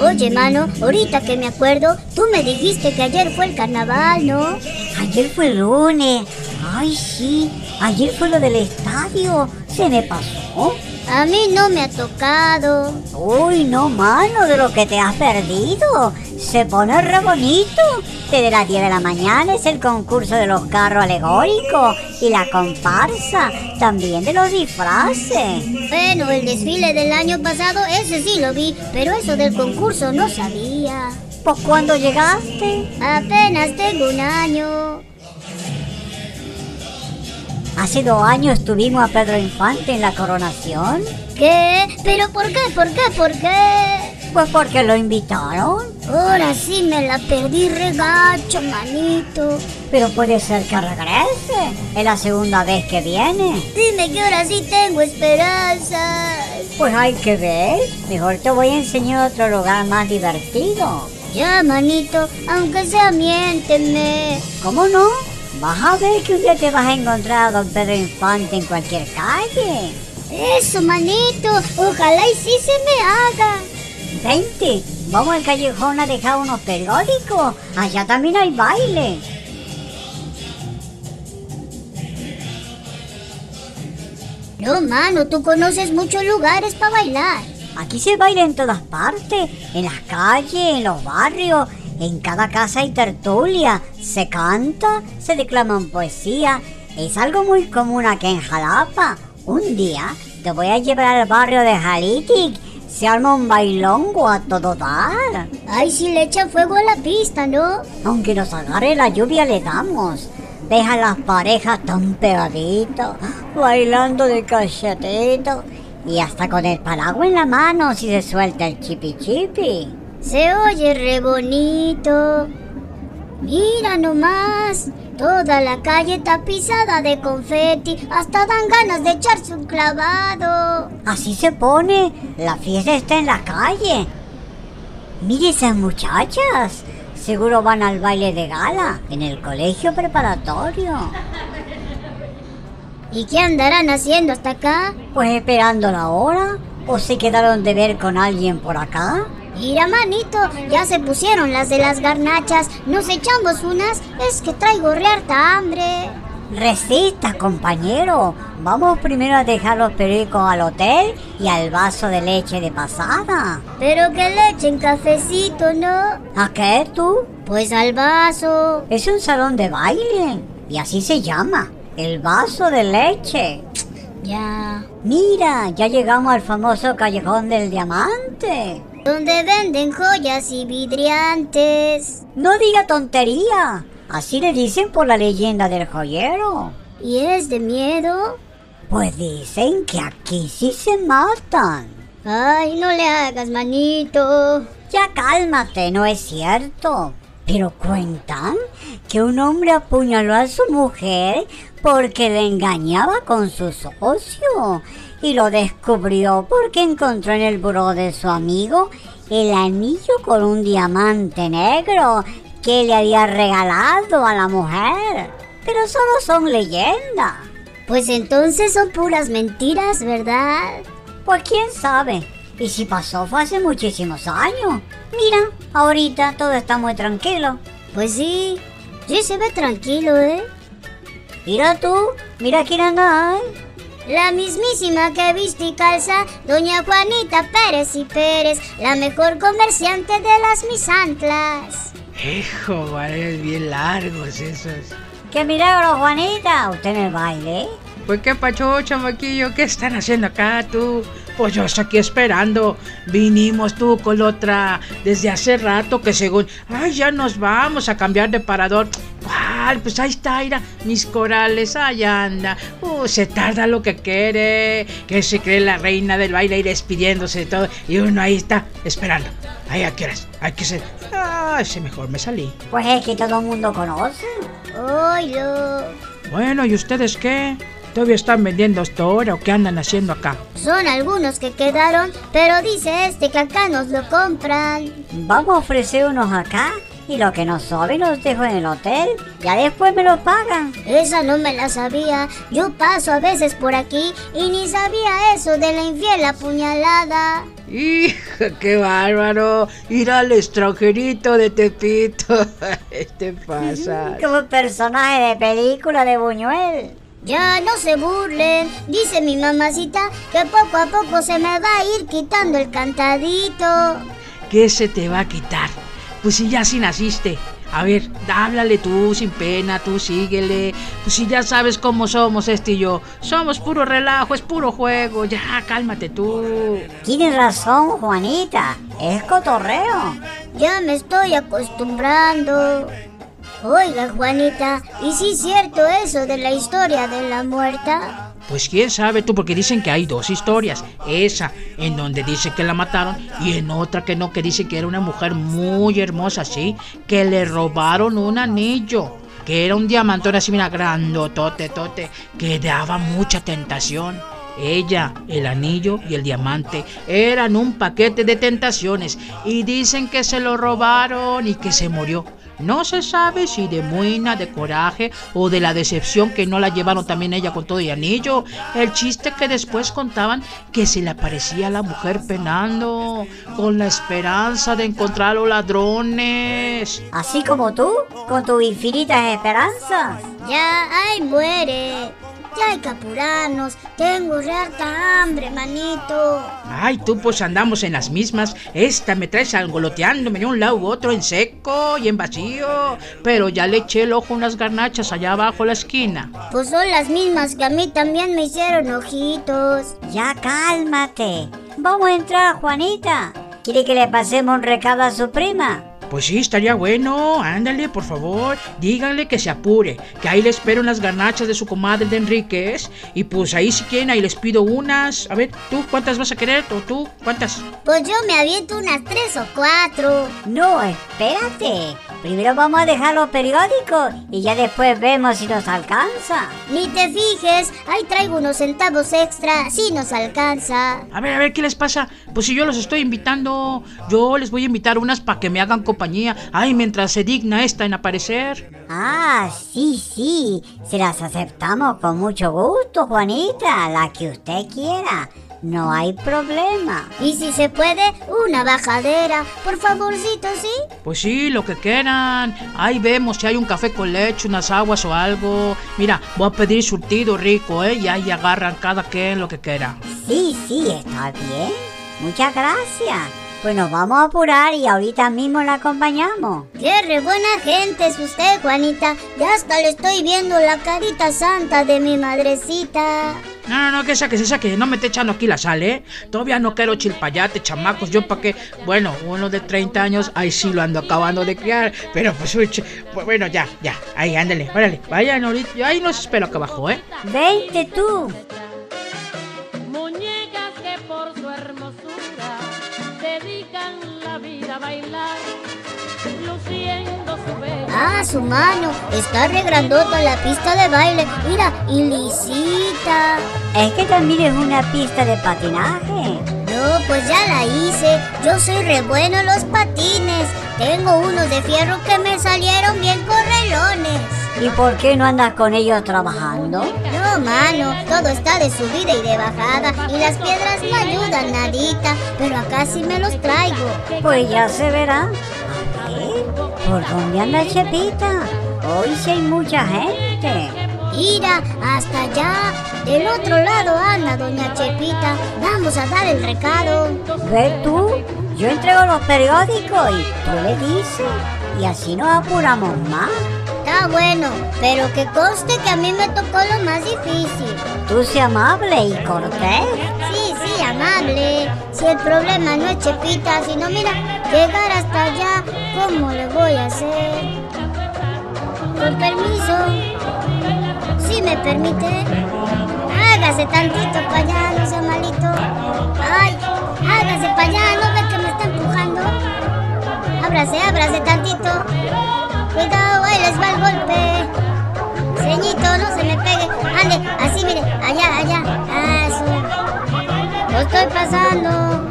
Oye, mano, ahorita que me acuerdo, tú me dijiste que ayer fue el carnaval, ¿no? Ayer fue el lunes. Ay, sí. Ayer fue lo del estadio. Se me pasó. A mí no me ha tocado. Uy, no, mano, de lo que te has perdido. Se pone re bonito. Desde las 10 de la mañana es el concurso de los carros alegóricos y la comparsa, también de los disfraces. Bueno, el desfile del año pasado, ese sí lo vi, pero eso del concurso no sabía. ¿Pues cuándo llegaste? Apenas tengo un año. Hace dos años tuvimos a Pedro Infante en la coronación. ¿Qué? ¿Pero por qué? ¿Por qué? ¿Por qué? Pues porque lo invitaron. Ahora sí me la perdí regacho, manito. Pero puede ser que regrese. Es la segunda vez que viene. Dime que ahora sí tengo esperanza. Pues hay que ver. Mejor te voy a enseñar otro lugar más divertido. Ya, manito, aunque sea miénteme. ¿Cómo no? Vas a ver que un día te vas a encontrar a don Pedro Infante en cualquier calle. Eso, manito, ojalá y sí se me haga. Vente, vamos al callejón a dejar unos periódicos. Allá también hay baile. No, mano, tú conoces muchos lugares para bailar. Aquí se baila en todas partes, en las calles, en los barrios, en cada casa hay tertulia, se canta, se declaman poesía. Es algo muy común aquí en Jalapa. Un día te voy a llevar al barrio de Jalitic. Se arma un bailongo a todo dar. Ay, si le echan fuego a la pista, ¿no? Aunque nos agarre la lluvia le damos. Deja las parejas tan pegaditos, bailando de cachetito. Y hasta con el paraguas en la mano si se suelta el chipi chipi. Se oye re bonito. Mira nomás, toda la calle tapizada de confeti, hasta dan ganas de echarse un clavado. Así se pone, la fiesta está en la calle. Mire esas muchachas, seguro van al baile de gala en el colegio preparatorio. ¿Y qué andarán haciendo hasta acá? Pues esperando la hora, o se quedaron de ver con alguien por acá. Mira, manito, ya se pusieron las de las garnachas. ¿Nos echamos unas? Es que traigo re harta hambre. Resista, compañero. Vamos primero a dejar los pericos al hotel y al vaso de leche de pasada. Pero que le echen cafecito, ¿no? ¿A qué tú? Pues al vaso. Es un salón de baile y así se llama. El vaso de leche. Ya. Mira, ya llegamos al famoso callejón del diamante. Donde venden joyas y vidriantes. No diga tontería. Así le dicen por la leyenda del joyero. ¿Y es de miedo? Pues dicen que aquí sí se matan. Ay, no le hagas, manito. Ya cálmate, no es cierto. Pero cuentan que un hombre apuñaló a su mujer porque le engañaba con su socio y lo descubrió porque encontró en el buró de su amigo el anillo con un diamante negro que le había regalado a la mujer. Pero solo son leyendas. Pues entonces son puras mentiras, ¿verdad? Pues quién sabe. Y si pasó fue hace muchísimos años. Mira, ahorita todo está muy tranquilo. Pues sí, sí se ve tranquilo, ¿eh? Mira tú, mira quién anda. La mismísima que viste y calza, doña Juanita Pérez y Pérez, la mejor comerciante de las misantlas. Hijo, vale, bien largos esos. ¡Qué milagro, Juanita! ¿Usted en el baile? Pues qué pacho, chamaquillo, ¿qué están haciendo acá tú? Pues yo estoy aquí esperando. Vinimos tú con la otra desde hace rato que según, ay, ya nos vamos a cambiar de parador. ¿Cuál? Pues ahí está, mira, mis corales, ahí anda. Uh, se tarda lo que quiere, que se cree la reina del baile y despidiéndose de todo. Y uno ahí está, esperando. Ay, ¿a qué horas? Hay que ser. Ah, ese mejor me salí. Pues es que todo el mundo conoce. Oilo. Bueno, ¿y ustedes qué? ¿Todavía están vendiendo hasta ahora o qué andan haciendo acá? Son algunos que quedaron, pero dice este que acá nos lo compran. Vamos a ofrecer unos acá y lo que nos sobre los dejo en el hotel. Ya después me lo pagan. Esa no me la sabía. Yo paso a veces por aquí y ni sabía eso de la infiel apuñalada. Hija, qué bárbaro. Ir al extranjerito de Tepito. Este pasa. Como personaje de película de Buñuel. Ya no se burlen, dice mi mamacita que poco a poco se me va a ir quitando el cantadito. ¿Qué se te va a quitar? Pues si ya así naciste. A ver, háblale tú sin pena, tú síguele. Pues si ya sabes cómo somos este y yo. Somos puro relajo, es puro juego. Ya, cálmate tú. Tienes razón, Juanita. Es cotorreo. Ya me estoy acostumbrando. Oiga, Juanita, ¿y si es cierto eso de la historia de la muerta? Pues quién sabe tú, porque dicen que hay dos historias. Esa, en donde dice que la mataron, y en otra que no, que dice que era una mujer muy hermosa, sí, que le robaron un anillo. Que era un diamantón así, mira, grandotote, tote, que daba mucha tentación. Ella, el anillo y el diamante eran un paquete de tentaciones y dicen que se lo robaron y que se murió. No se sabe si de muina, de coraje o de la decepción que no la llevaron también ella con todo y anillo. El chiste que después contaban que se le aparecía a la mujer penando con la esperanza de encontrar a los ladrones. Así como tú, con tus infinitas esperanzas. Ya, ay, muere. Ya hay que apurarnos. Tengo harta hambre, manito. Ay, tú pues andamos en las mismas. Esta me traes angoloteándome de un lado u otro en seco y en vacío. Pero ya le eché el ojo a unas garnachas allá abajo la esquina. Pues son las mismas que a mí también me hicieron ojitos. Ya cálmate. Vamos a entrar, Juanita. ¿Quiere que le pasemos un recado a su prima? Pues sí, estaría bueno. Ándale, por favor. Díganle que se apure. Que ahí le espero unas garnachas de su comadre de Enríquez. Y pues ahí si quieren, ahí les pido unas. A ver, ¿tú cuántas vas a querer? ¿O tú cuántas? Pues yo me aviento unas tres o cuatro. No, espérate. Primero vamos a dejar los periódicos y ya después vemos si nos alcanza. Ni te fijes, ahí traigo unos centavos extra, si nos alcanza. A ver, a ver, ¿qué les pasa? Pues si yo los estoy invitando, yo les voy a invitar unas para que me hagan compañía. Ay, mientras se digna esta en aparecer. Ah, sí, sí. Se las aceptamos con mucho gusto, Juanita. La que usted quiera. No hay problema. Y si se puede, una bajadera, por favorcito, ¿sí? Pues sí, lo que quieran. Ahí vemos si hay un café con leche, unas aguas o algo. Mira, voy a pedir surtido rico, ¿eh? Y ahí agarran cada quien lo que quiera. Sí, sí, está bien. Muchas gracias. Pues nos vamos a apurar y ahorita mismo la acompañamos. Qué re buena gente es usted, Juanita. Ya hasta le estoy viendo la carita santa de mi madrecita. No, no, no, que esa, que esa, que no me esté echando aquí la sal, ¿eh? Todavía no quiero chilpayate, chamacos. Yo para qué. Bueno, uno de 30 años, ahí sí lo ando acabando de criar. Pero pues, pues, bueno, ya, ya. Ahí, ándale, órale. Vayan ahorita. Yo ahí los espero acá abajo, ¿eh? Vente tú. Ah, su mano. Está re grandota la pista de baile. Mira, y lisita. Es que también es una pista de patinaje. No, pues ya la hice. Yo soy re bueno en los patines. Tengo unos de fierro que me salieron bien correlones. ¿Y por qué no andas con ellos trabajando? No, mano, todo está de subida y de bajada y las piedras no ayudan nadita, pero acá sí me los traigo. Pues ya se verá. ¿Por dónde anda Chepita? Hoy sí hay mucha gente. Mira, hasta allá, del otro lado anda doña Chepita. Vamos a dar el recado. Ve tú, yo entrego los periódicos y tú le dices. Y así nos apuramos más. Está bueno, pero que conste que a mí me tocó lo más difícil. Tú sé amable y cortés. Sí, amable. Si el problema no es Chepita, sino mira, llegar hasta allá, ¿cómo le voy a hacer? Con permiso. ¿Sí me permite? Hágase tantito para allá, no sea malito. Ay, hágase para allá, ¿no ve que me está empujando? Ábrase, ábrase tantito. Cuidado, ahí les va el golpe. Ceñito, no se me pegue. Ande, así mire, allá, allá. Lo estoy pasando.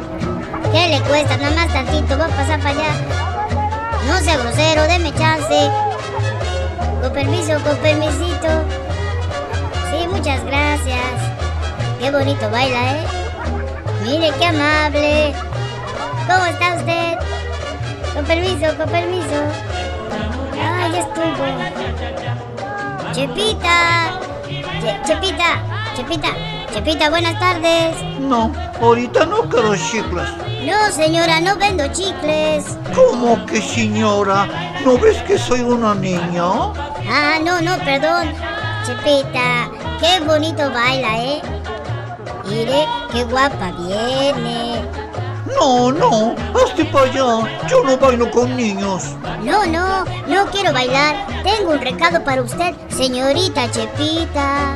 ¿Qué le cuesta? Nada más tantito, va a pasar para allá. No sea grosero, deme chance. Con permiso, con permisito. Sí, muchas gracias. Qué bonito baila, ¿eh? Mire, qué amable. ¿Cómo está usted? Con permiso, con permiso. Ay, estuvo. Chepita. Che- Chepita. Chepita. Chepita, buenas tardes. No, ahorita no quiero chicles. No, señora, no vendo chicles. ¿Cómo que señora? ¿No ves que soy una niña? Ah, no, no, perdón. Chepita, qué bonito baila, ¿eh? Mire, qué guapa viene. No, no, hazte para allá. Yo no bailo con niños. No, no, no quiero bailar. Tengo un recado para usted, señorita Chepita.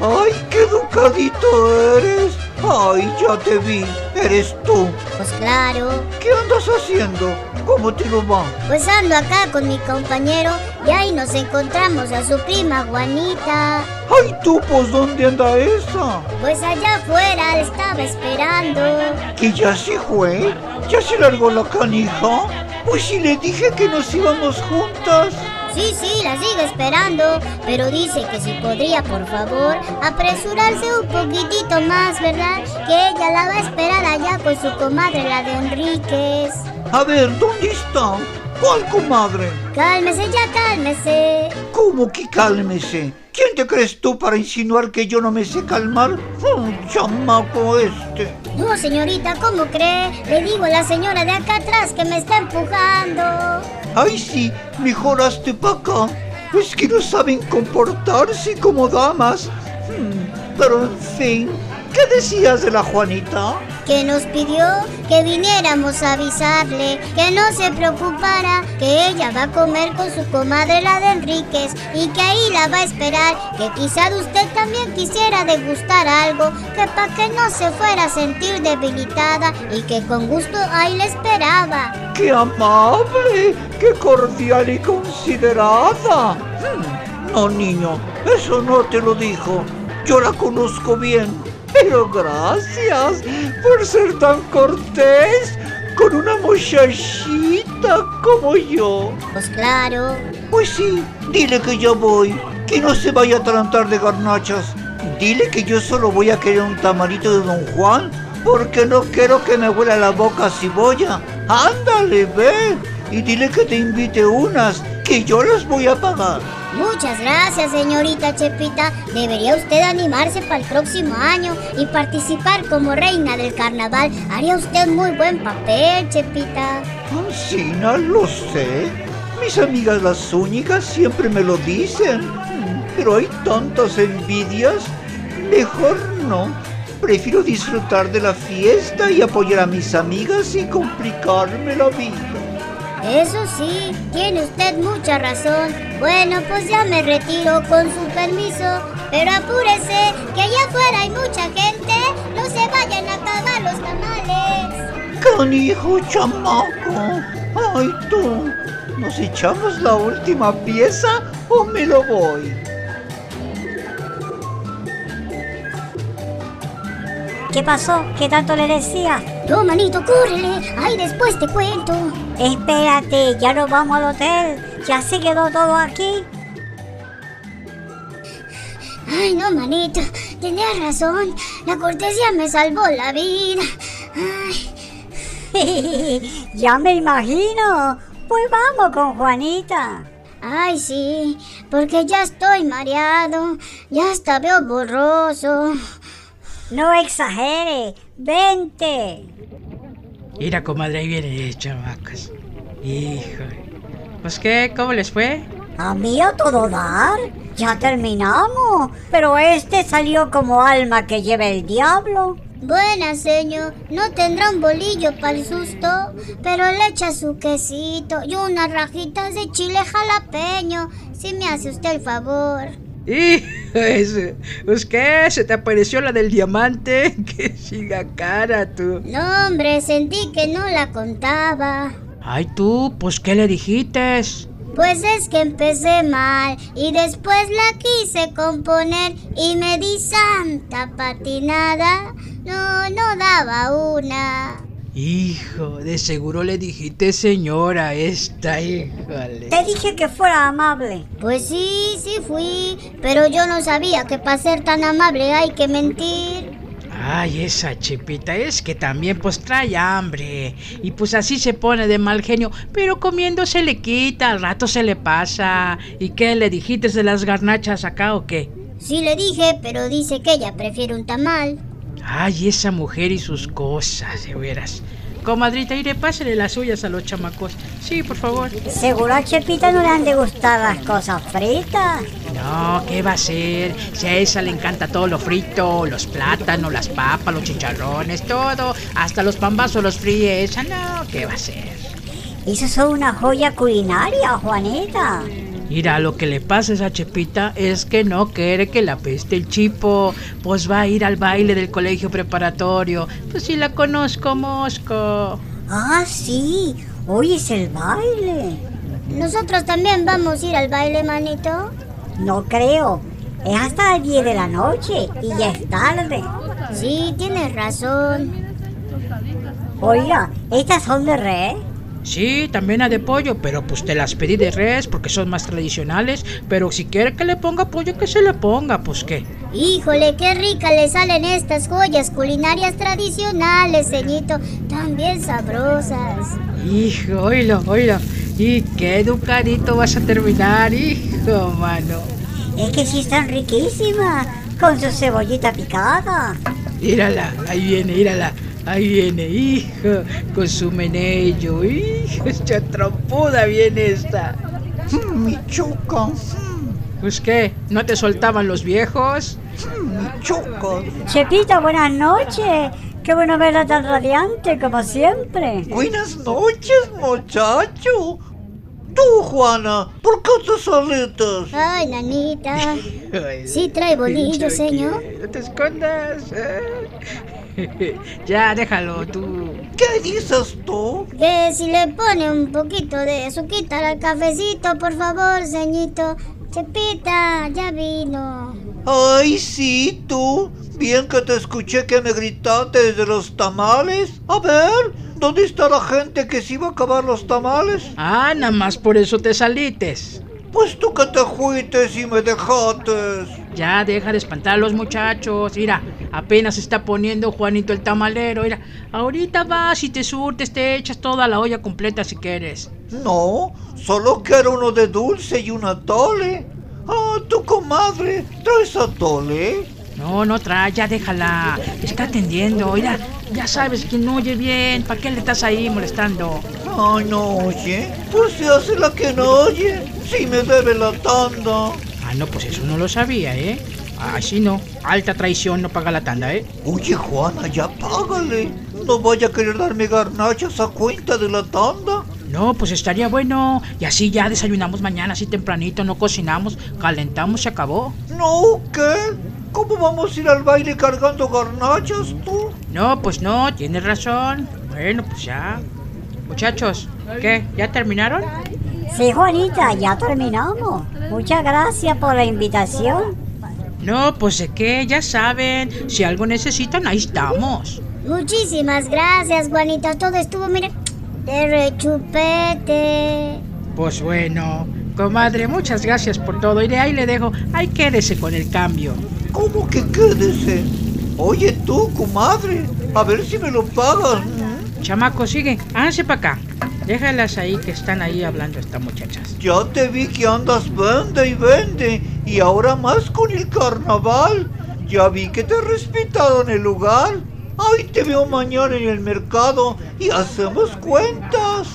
Ay, qué educadito eres. Ay, ya te vi. Eres tú. Pues claro, ¿Qué andas haciendo? ¿Cómo te lo va? pues ando acá con mi compañero y ahí nos encontramos a su prima Juanita. Ay, tú, pues, ¿dónde anda esa? Pues allá afuera la estaba esperando. ¿Que ya se fue? ¿Ya se largó la canija? Pues si le dije que nos íbamos juntas. Sí, sí, la sigue esperando, pero dice que si podría, por favor, apresurarse un poquitito más, ¿verdad? Que ella la va a esperar allá con su comadre, la de Enríquez. A ver, ¿dónde está? ¿Cuál comadre? Cálmese ya, cálmese. ¿Cómo que cálmese? ¿Quién te crees tú para insinuar que yo no me sé calmar? Un chamaco este. No, señorita, ¿cómo cree? Le digo a la señora de acá atrás que me está empujando. Ay, sí, mejor hazte pa' acá. Es que no saben comportarse como damas. Hmm, Pero en fin, ¿qué decías de la Juanita? Que nos pidió que viniéramos a avisarle, que no se preocupara, que ella va a comer con su comadre la de Enríquez y que ahí la va a esperar, que quizá usted también quisiera degustar algo, que para que no se fuera a sentir debilitada y que con gusto ahí la esperaba. ¡Qué amable! ¡Qué cordial y considerada! Hmm, No, niño, eso no te lo dijo. Yo la conozco bien. Pero gracias por ser tan cortés con una muchachita como yo. Pues claro, Pues sí, dile que ya voy, que no se vaya a atragantar de garnachas. Dile que yo solo voy a querer un tamarito de Don Juan, porque no quiero que me huela la boca cebolla. Ándale, ve, y dile que te invite unas, que yo las voy a pagar. Muchas gracias, señorita Chepita. Debería usted animarse para el próximo año y participar como reina del carnaval. Haría usted muy buen papel, Chepita. Ancina, lo sé. Mis amigas las únicas siempre me lo dicen. Pero hay tantas envidias. Mejor no. Prefiero disfrutar de la fiesta y apoyar a mis amigas sin complicarme la vida. Eso sí, tiene usted mucha razón. Bueno, pues ya me retiro con su permiso. Pero apúrese, que allá afuera hay mucha gente. No se vayan a acabar los tamales. Canijo chamaco. Ay tú. ¿Nos echamos la última pieza o me lo voy? ¿Qué pasó? ¿Qué tanto le decía? No, manito, córrele. Ay, después te cuento. Espérate, ya nos vamos al hotel. Ya se quedó todo aquí. Ay, no, manito. Tenías razón. La cortesía me salvó la vida. Ay. ya me imagino. Pues vamos con Juanita. Ay, sí, porque ya estoy mareado, ya hasta veo borroso. No exagere. Vente. Mira, comadre, ahí vienen chamacos. Híjole. Pues qué, ¿cómo les fue? A mí a todo dar. Ya terminamos. Pero este salió como alma que lleva el diablo. Buena, señor, no tendrá un bolillo para el susto, pero le echa su quesito y unas rajitas de chile jalapeño, si me hace usted el favor. Pues qué, se te apareció la del diamante, que siga cara tú. No, hombre, sentí que no la contaba. Ay tú, pues qué le dijiste. Pues es que empecé mal y después la quise componer y me di santa patinada. No, no daba una. Hijo, de seguro le dijiste señora esta, híjole. Te dije que fuera amable. Pues sí, sí fui, pero yo no sabía que para ser tan amable hay que mentir. Ay, esa chipita es que también pues trae hambre y pues así se pone de mal genio, pero comiendo se le quita, al rato se le pasa. ¿Y qué le dijiste de las garnachas acá o qué? Sí le dije, pero dice que ella prefiere un tamal. Ay, esa mujer y sus cosas, de veras. Comadrita, iré, pásale las suyas a los chamacos. Sí, por favor. Seguro a Chepita no le han de gustar las cosas fritas. No, ¿qué va a ser? Si a esa le encanta todo lo frito, los plátanos, las papas, los chicharrones, todo. Hasta los pambazos los fríe esa. No, ¿qué va a ser? Eso son una joya culinaria, Juanita. Mira, lo que le pasa a esa Chepita es que no quiere que la peste el chipo. Pues va a ir al baile del colegio preparatorio. Pues si la conozco, Mosco. Ah, sí. Hoy es el baile. Nosotros también vamos a ir al baile, manito. No creo. Es hasta las 10 de la noche y ya es tarde. Sí, tienes razón. Oiga, estas son de. Sí, también hay de pollo, pero pues te las pedí de res porque son más tradicionales. Pero si quiere que le ponga pollo, que se le ponga, pues qué. Híjole, qué rica le salen estas joyas culinarias tradicionales, ceñito. También sabrosas. Hijo, oílo, oílo. Y qué educadito vas a terminar, hijo, mano. Es que sí están riquísimas. Con su cebollita picada. Mírala, ahí viene, mírala. Ahí viene, hijo, con su menello. Hijo, esta trompuda viene esta. Mm, mi choca, Pues qué, ¿no te soltaban los viejos? mm, mi choca. Chepita, buenas noches. Qué bueno verla tan radiante como siempre. Buenas noches, muchacho. Tú, Juana, ¿por qué te salitas? Ay, nanita. Sí trae bolillo, señor. No te escondas. ¿eh? ya, déjalo tú. ¿Qué dices tú? Que si le pone un poquito de azuquita al cafecito, por favor, ceñito. Chepita, ya vino. Ay, sí, tú. Bien que te escuché que me gritaste desde los tamales. A ver, ¿dónde está la gente que se iba a acabar los tamales? Ah, nada más por eso te salites. Pues tú que te fuiste y me dejaste. Ya deja de espantar a los muchachos. Mira, apenas está poniendo Juanito el tamalero. Mira, ahorita vas y te surtes, te echas toda la olla completa si quieres. No, solo quiero uno de dulce y un atole. Ah, tu comadre, ¿traes atole? No, no trae, ya déjala. Está atendiendo. Mira, ya sabes que no oye bien. ¿Para qué le estás ahí molestando? Ay, no oye. Pues se hace la que no oye. Si me debe la tanda. Ah, no, pues eso no lo sabía, ¿eh? Así no. Alta traición no paga la tanda, ¿eh? Oye, Juana, ya págale. No vaya a querer darme garnachas a cuenta de la tanda. No, pues estaría bueno. Y así ya desayunamos mañana, así tempranito, no cocinamos, calentamos, se acabó. No, ¿qué? ¿Cómo vamos a ir al baile cargando garnachas tú? No, pues no, tienes razón. Bueno, pues ya. Muchachos, ¿qué? ¿Ya terminaron? Sí, Juanita, ya terminamos. Muchas gracias por la invitación. No, pues de qué, ya saben. Si algo necesitan, ahí estamos. Muchísimas gracias, Juanita. Todo estuvo, mire, de rechupete. Pues bueno, comadre, muchas gracias por todo. Y de ahí le dejo, ahí quédese con el cambio. ¿Cómo que quédese? Oye tú, comadre, a ver si me lo pagas. Chamaco, sigue, háganse para acá. Déjalas ahí que están ahí hablando estas muchachas. Ya te vi que andas vende y vende, y ahora más con el carnaval. Ya vi que te respetaron el lugar. Ahí te veo mañana en el mercado y hacemos cuentas.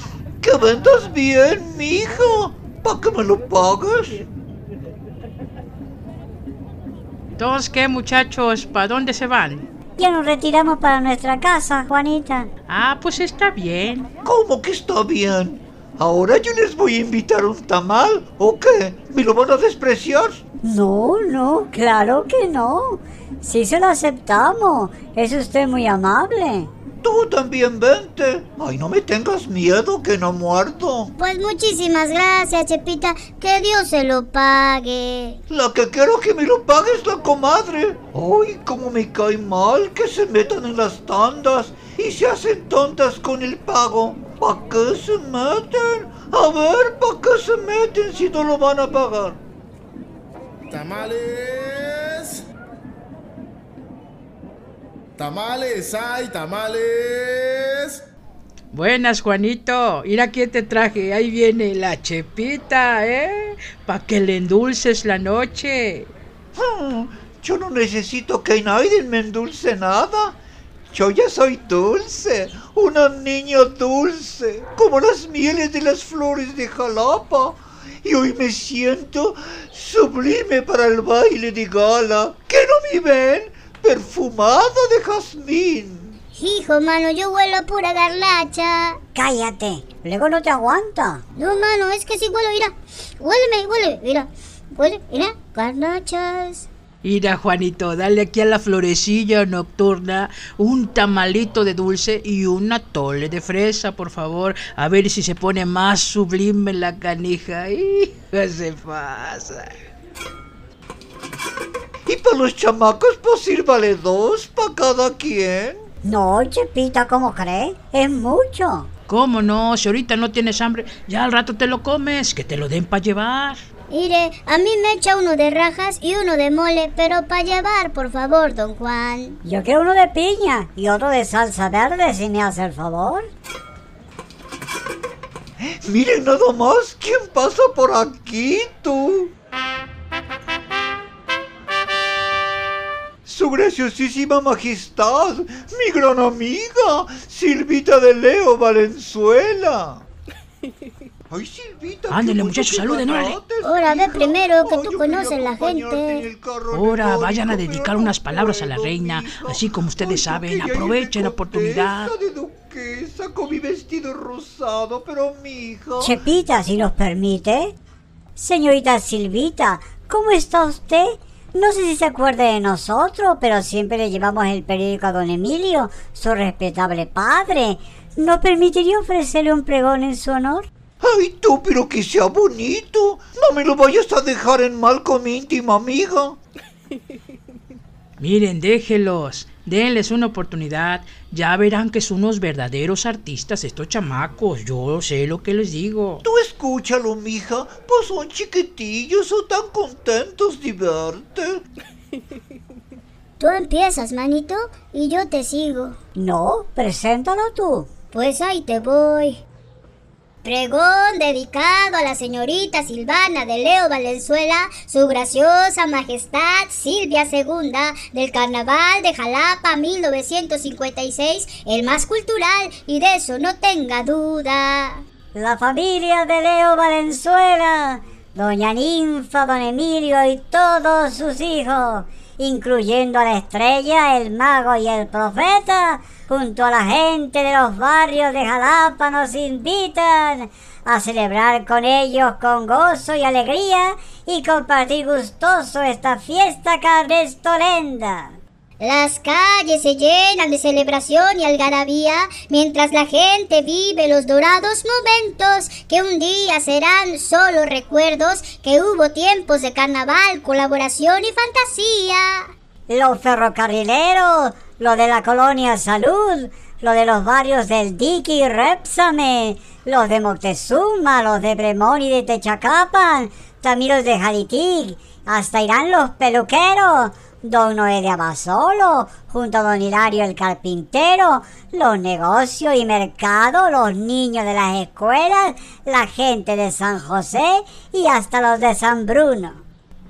Que vendas bien, mija, para que me lo pagues. ¿Todos qué, muchachos? ¿Para dónde se van? Ya nos retiramos para nuestra casa, Juanita. Ah, pues está bien. ¿Cómo que está bien? ¿Ahora yo les voy a invitar un tamal o qué? ¿Me lo van a despreciar? No, no, claro que no. Sí se lo aceptamos. Es usted muy amable. Tú también vente. Ay, no me tengas miedo que no muerto. Pues muchísimas gracias, Chepita. Que Dios se lo pague. La que quiero que me lo pague es la comadre. Ay, cómo me cae mal que se metan en las tandas y se hacen tontas con el pago. ¿Para qué se meten? A ver, ¿para qué se meten si no lo van a pagar? Tamales. Tamales hay, tamales. Buenas, Juanito. Mira quién te traje. Ahí viene la chepita, ¿eh? Pa' que le endulces la noche. Hmm, yo no necesito que nadie me endulce nada. Yo ya soy dulce, una niña dulce, como las mieles de las flores de Jalapa. Y hoy me siento sublime para el baile de gala. ¿Qué no me ven? Perfumada de jazmín. Hijo, mano, yo huelo a pura garlacha. Cállate, luego no te aguanta. No, mano, es que si huelo, mira. Huéleme, huele, mira. Huele, mira, garnachas. Mira, Juanito, dale aquí a la florecilla nocturna un tamalito de dulce y una tole de fresa, por favor. A ver si se pone más sublime la canija. Hija, se pasa. Y para los chamacos, pues sírvale dos para cada quien. No, Chepita, ¿cómo crees? Es mucho. ¿Cómo no? Si ahorita no tienes hambre, ya al rato te lo comes, que te lo den para llevar. Mire, a mí me echa uno de rajas y uno de mole, pero para llevar, por favor, don Juan. Yo quiero uno de piña y otro de salsa verde, si me hace el favor. Miren nada más, ¿quién pasa por aquí, tú? Su graciosísima majestad, mi gran amiga, Silvita de Leo Valenzuela. Ay, Silvita. bueno muchachos, saluden, órale. Ahora ve primero que Ay, tú conoces la gente. Ahora vayan a dedicar no unas palabras a la reina, así como ustedes saben, aprovechen la oportunidad. de duquesa con mi vestido rosado, pero mi hija. Chepita, si nos permite. Señorita Silvita, ¿cómo está usted? No sé si se acuerda de nosotros, pero siempre le llevamos el periódico a don Emilio, su respetable padre. ¿No permitiría ofrecerle un pregón en su honor? Ay, tú, pero que sea bonito. No me lo vayas a dejar en mal con mi íntima amiga. Miren, déjelos, denles una oportunidad. Ya verán que son unos verdaderos artistas estos chamacos. Yo sé lo que les digo. Tú escúchalo, mija. Pues son chiquitillos, son tan contentos de verte. Tú empiezas, manito, y yo te sigo. No, preséntalo tú. Pues ahí te voy. Pregón dedicado a la señorita Silvana de Leo Valenzuela, su graciosa majestad Silvia II, del Carnaval de Jalapa 1956, el más cultural, y de eso no tenga duda. La familia de Leo Valenzuela, doña Ninfa, don Emilio y todos sus hijos, incluyendo a la estrella, el mago y el profeta, junto a la gente de los barrios de Jalapa nos invitan a celebrar con ellos con gozo y alegría y compartir gustoso esta fiesta carnestolenda. Las calles se llenan de celebración y algarabía mientras la gente vive los dorados momentos que un día serán solo recuerdos que hubo tiempos de carnaval, colaboración y fantasía. Los ferrocarrileros, lo de la colonia Salud, lo de los barrios del Diqui y Repsame, los de Moctezuma, los de Bremón y de Techacapan, también los de Jalitic, hasta irán los peluqueros, don Noé de Abasolo, junto a don Hilario el carpintero, los negocios y mercados, los niños de las escuelas, la gente de San José y hasta los de San Bruno.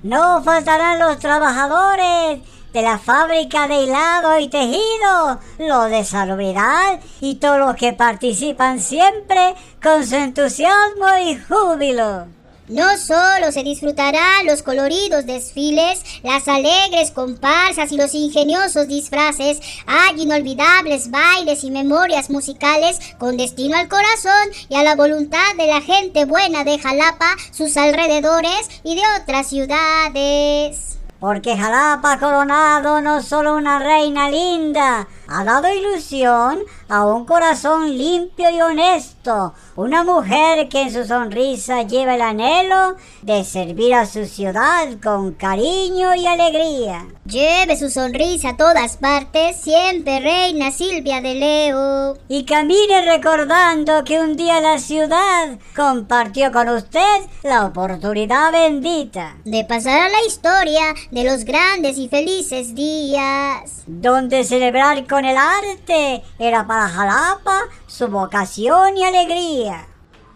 No faltarán los trabajadores de la fábrica de hilado y tejido, los de salubridad y todos los que participan siempre con su entusiasmo y júbilo. No solo se disfrutarán los coloridos desfiles, las alegres comparsas y los ingeniosos disfraces, hay inolvidables bailes y memorias musicales con destino al corazón y a la voluntad de la gente buena de Jalapa, sus alrededores y de otras ciudades. Porque Jalapa coronado no solo una reina linda, ha dado ilusión a un corazón limpio y honesto, una mujer que en su sonrisa lleva el anhelo de servir a su ciudad con cariño y alegría. Lleve su sonrisa a todas partes, siempre reina Silvia de Leo. Y camine recordando que un día la ciudad compartió con usted la oportunidad bendita De pasar a la historia de los grandes y felices días. donde celebrar con el arte era para Jalapa su vocación y alegría.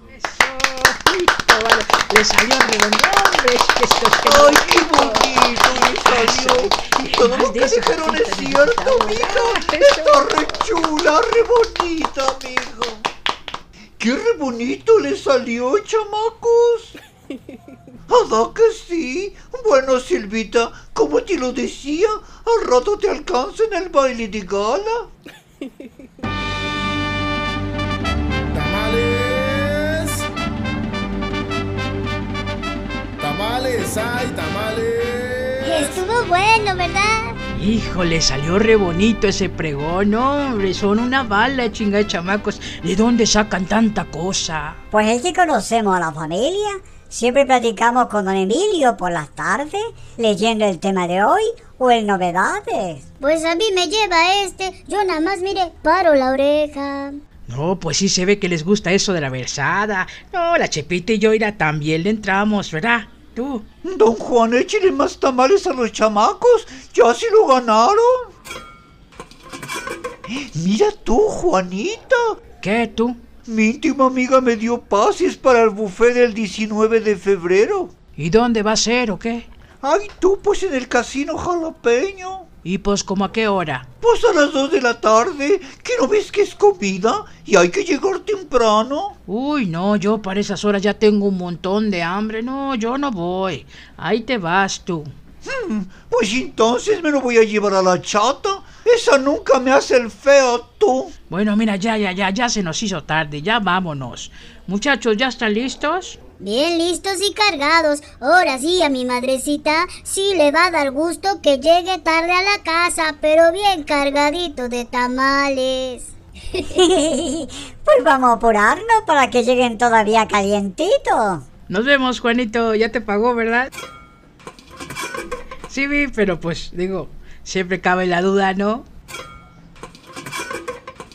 Eso, listo, vale. Le salió hombre. Esto es que ¡Ay, qué bonito me salió! Y todo lo que dijeron es cierto, mija. Está re chula, re bonita, mijo. ¡Qué re bonito le salió, chamacos! ¿Verdad que sí? Bueno, Silvita, como te lo decía, al rato te alcanza en el baile de gala. Tamales, ay, tamales. Estuvo bueno, ¿verdad? Híjole, salió re bonito ese pregón, hombre. Son una bala, chinga de chamacos. ¿De dónde sacan tanta cosa? Pues es que conocemos a la familia. Siempre platicamos con don Emilio por las tardes, leyendo el tema de hoy o el novedades. Pues a mí me lleva este. Yo nada más, mire, paro la oreja. No, pues sí se ve que les gusta eso de la versada. No, la Chepita y yo ira también le entramos, ¿verdad? Tú. Don Juan, échale más tamales a los chamacos. Ya se lo ganaron. Mira tú, Juanita. ¿Qué tú? Mi íntima amiga me dio pases para el buffet del 19 de febrero. ¿Y dónde va a ser o qué? Ay, tú, pues en el casino jalapeño. ¿Y pues como a qué hora? Pues a las 2 de la tarde. ¿Que no ves que es comida? Y hay que llegar temprano. Uy, no, yo para esas horas ya tengo un montón de hambre. No, yo no voy. Ahí te vas tú. Hmm, pues entonces me lo voy a llevar a la chata. Esa nunca me hace el feo, tú. Bueno, mira, ya, ya, ya, ya se nos hizo tarde. Ya vámonos. Muchachos, ¿ya están listos? Bien listos y cargados. Ahora sí, a mi madrecita sí le va a dar gusto que llegue tarde a la casa, pero bien cargadito de tamales. pues vamos a apurarnos para que lleguen todavía calientitos. Nos vemos, Juanito. Ya te pagó, ¿verdad? Sí, vi, pero pues digo, siempre cabe la duda, ¿no?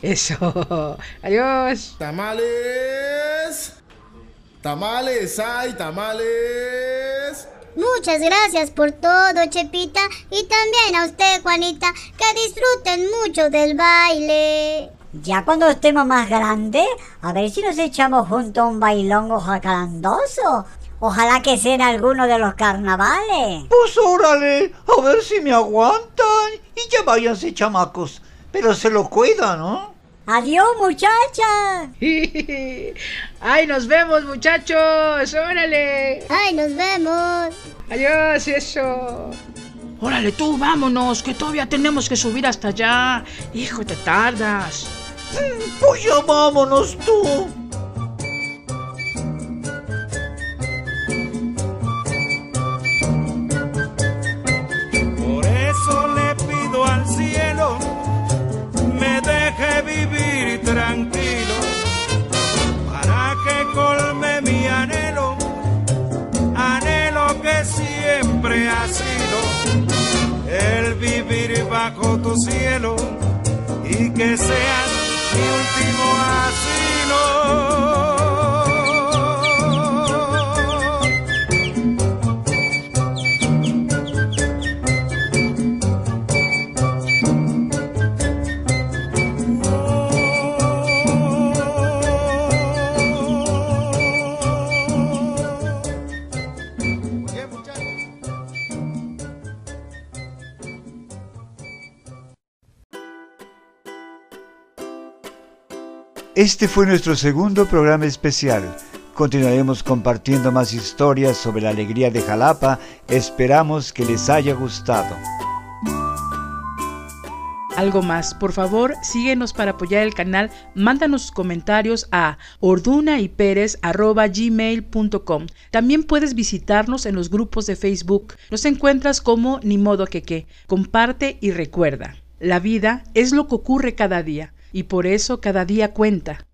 Eso. Adiós. Tamales. Tamales, ay, tamales. Muchas gracias por todo, Chepita, y también a usted, Juanita, que disfruten mucho del baile. Ya cuando estemos más grandes, a ver si nos echamos juntos un bailongo jacarandoso. Ojalá que sea en alguno de los carnavales. Pues órale, a ver si me aguantan. Y ya váyanse, chamacos. Pero se lo cuidan, ¿no? Adiós, muchachas. Ay, nos vemos, muchachos. Órale. Ay, nos vemos. Adiós, eso. Órale, tú, vámonos, que todavía tenemos que subir hasta allá. Hijo, te tardas. Pues ya vámonos tú. Por eso le pido al cielo vivir tranquilo para que colme mi anhelo, anhelo que siempre ha sido el vivir bajo tu cielo y que seas mi último asilo. Este fue nuestro segundo programa especial. Continuaremos compartiendo más historias sobre la alegría de Jalapa. Esperamos que les haya gustado. Algo más, por favor, síguenos para apoyar el canal, mándanos sus comentarios a ordunayperes.gmail.com. También puedes visitarnos en los grupos de Facebook. Nos encuentras como Ni modo que que. Comparte y recuerda. La vida es lo que ocurre cada día y por eso cada día cuenta.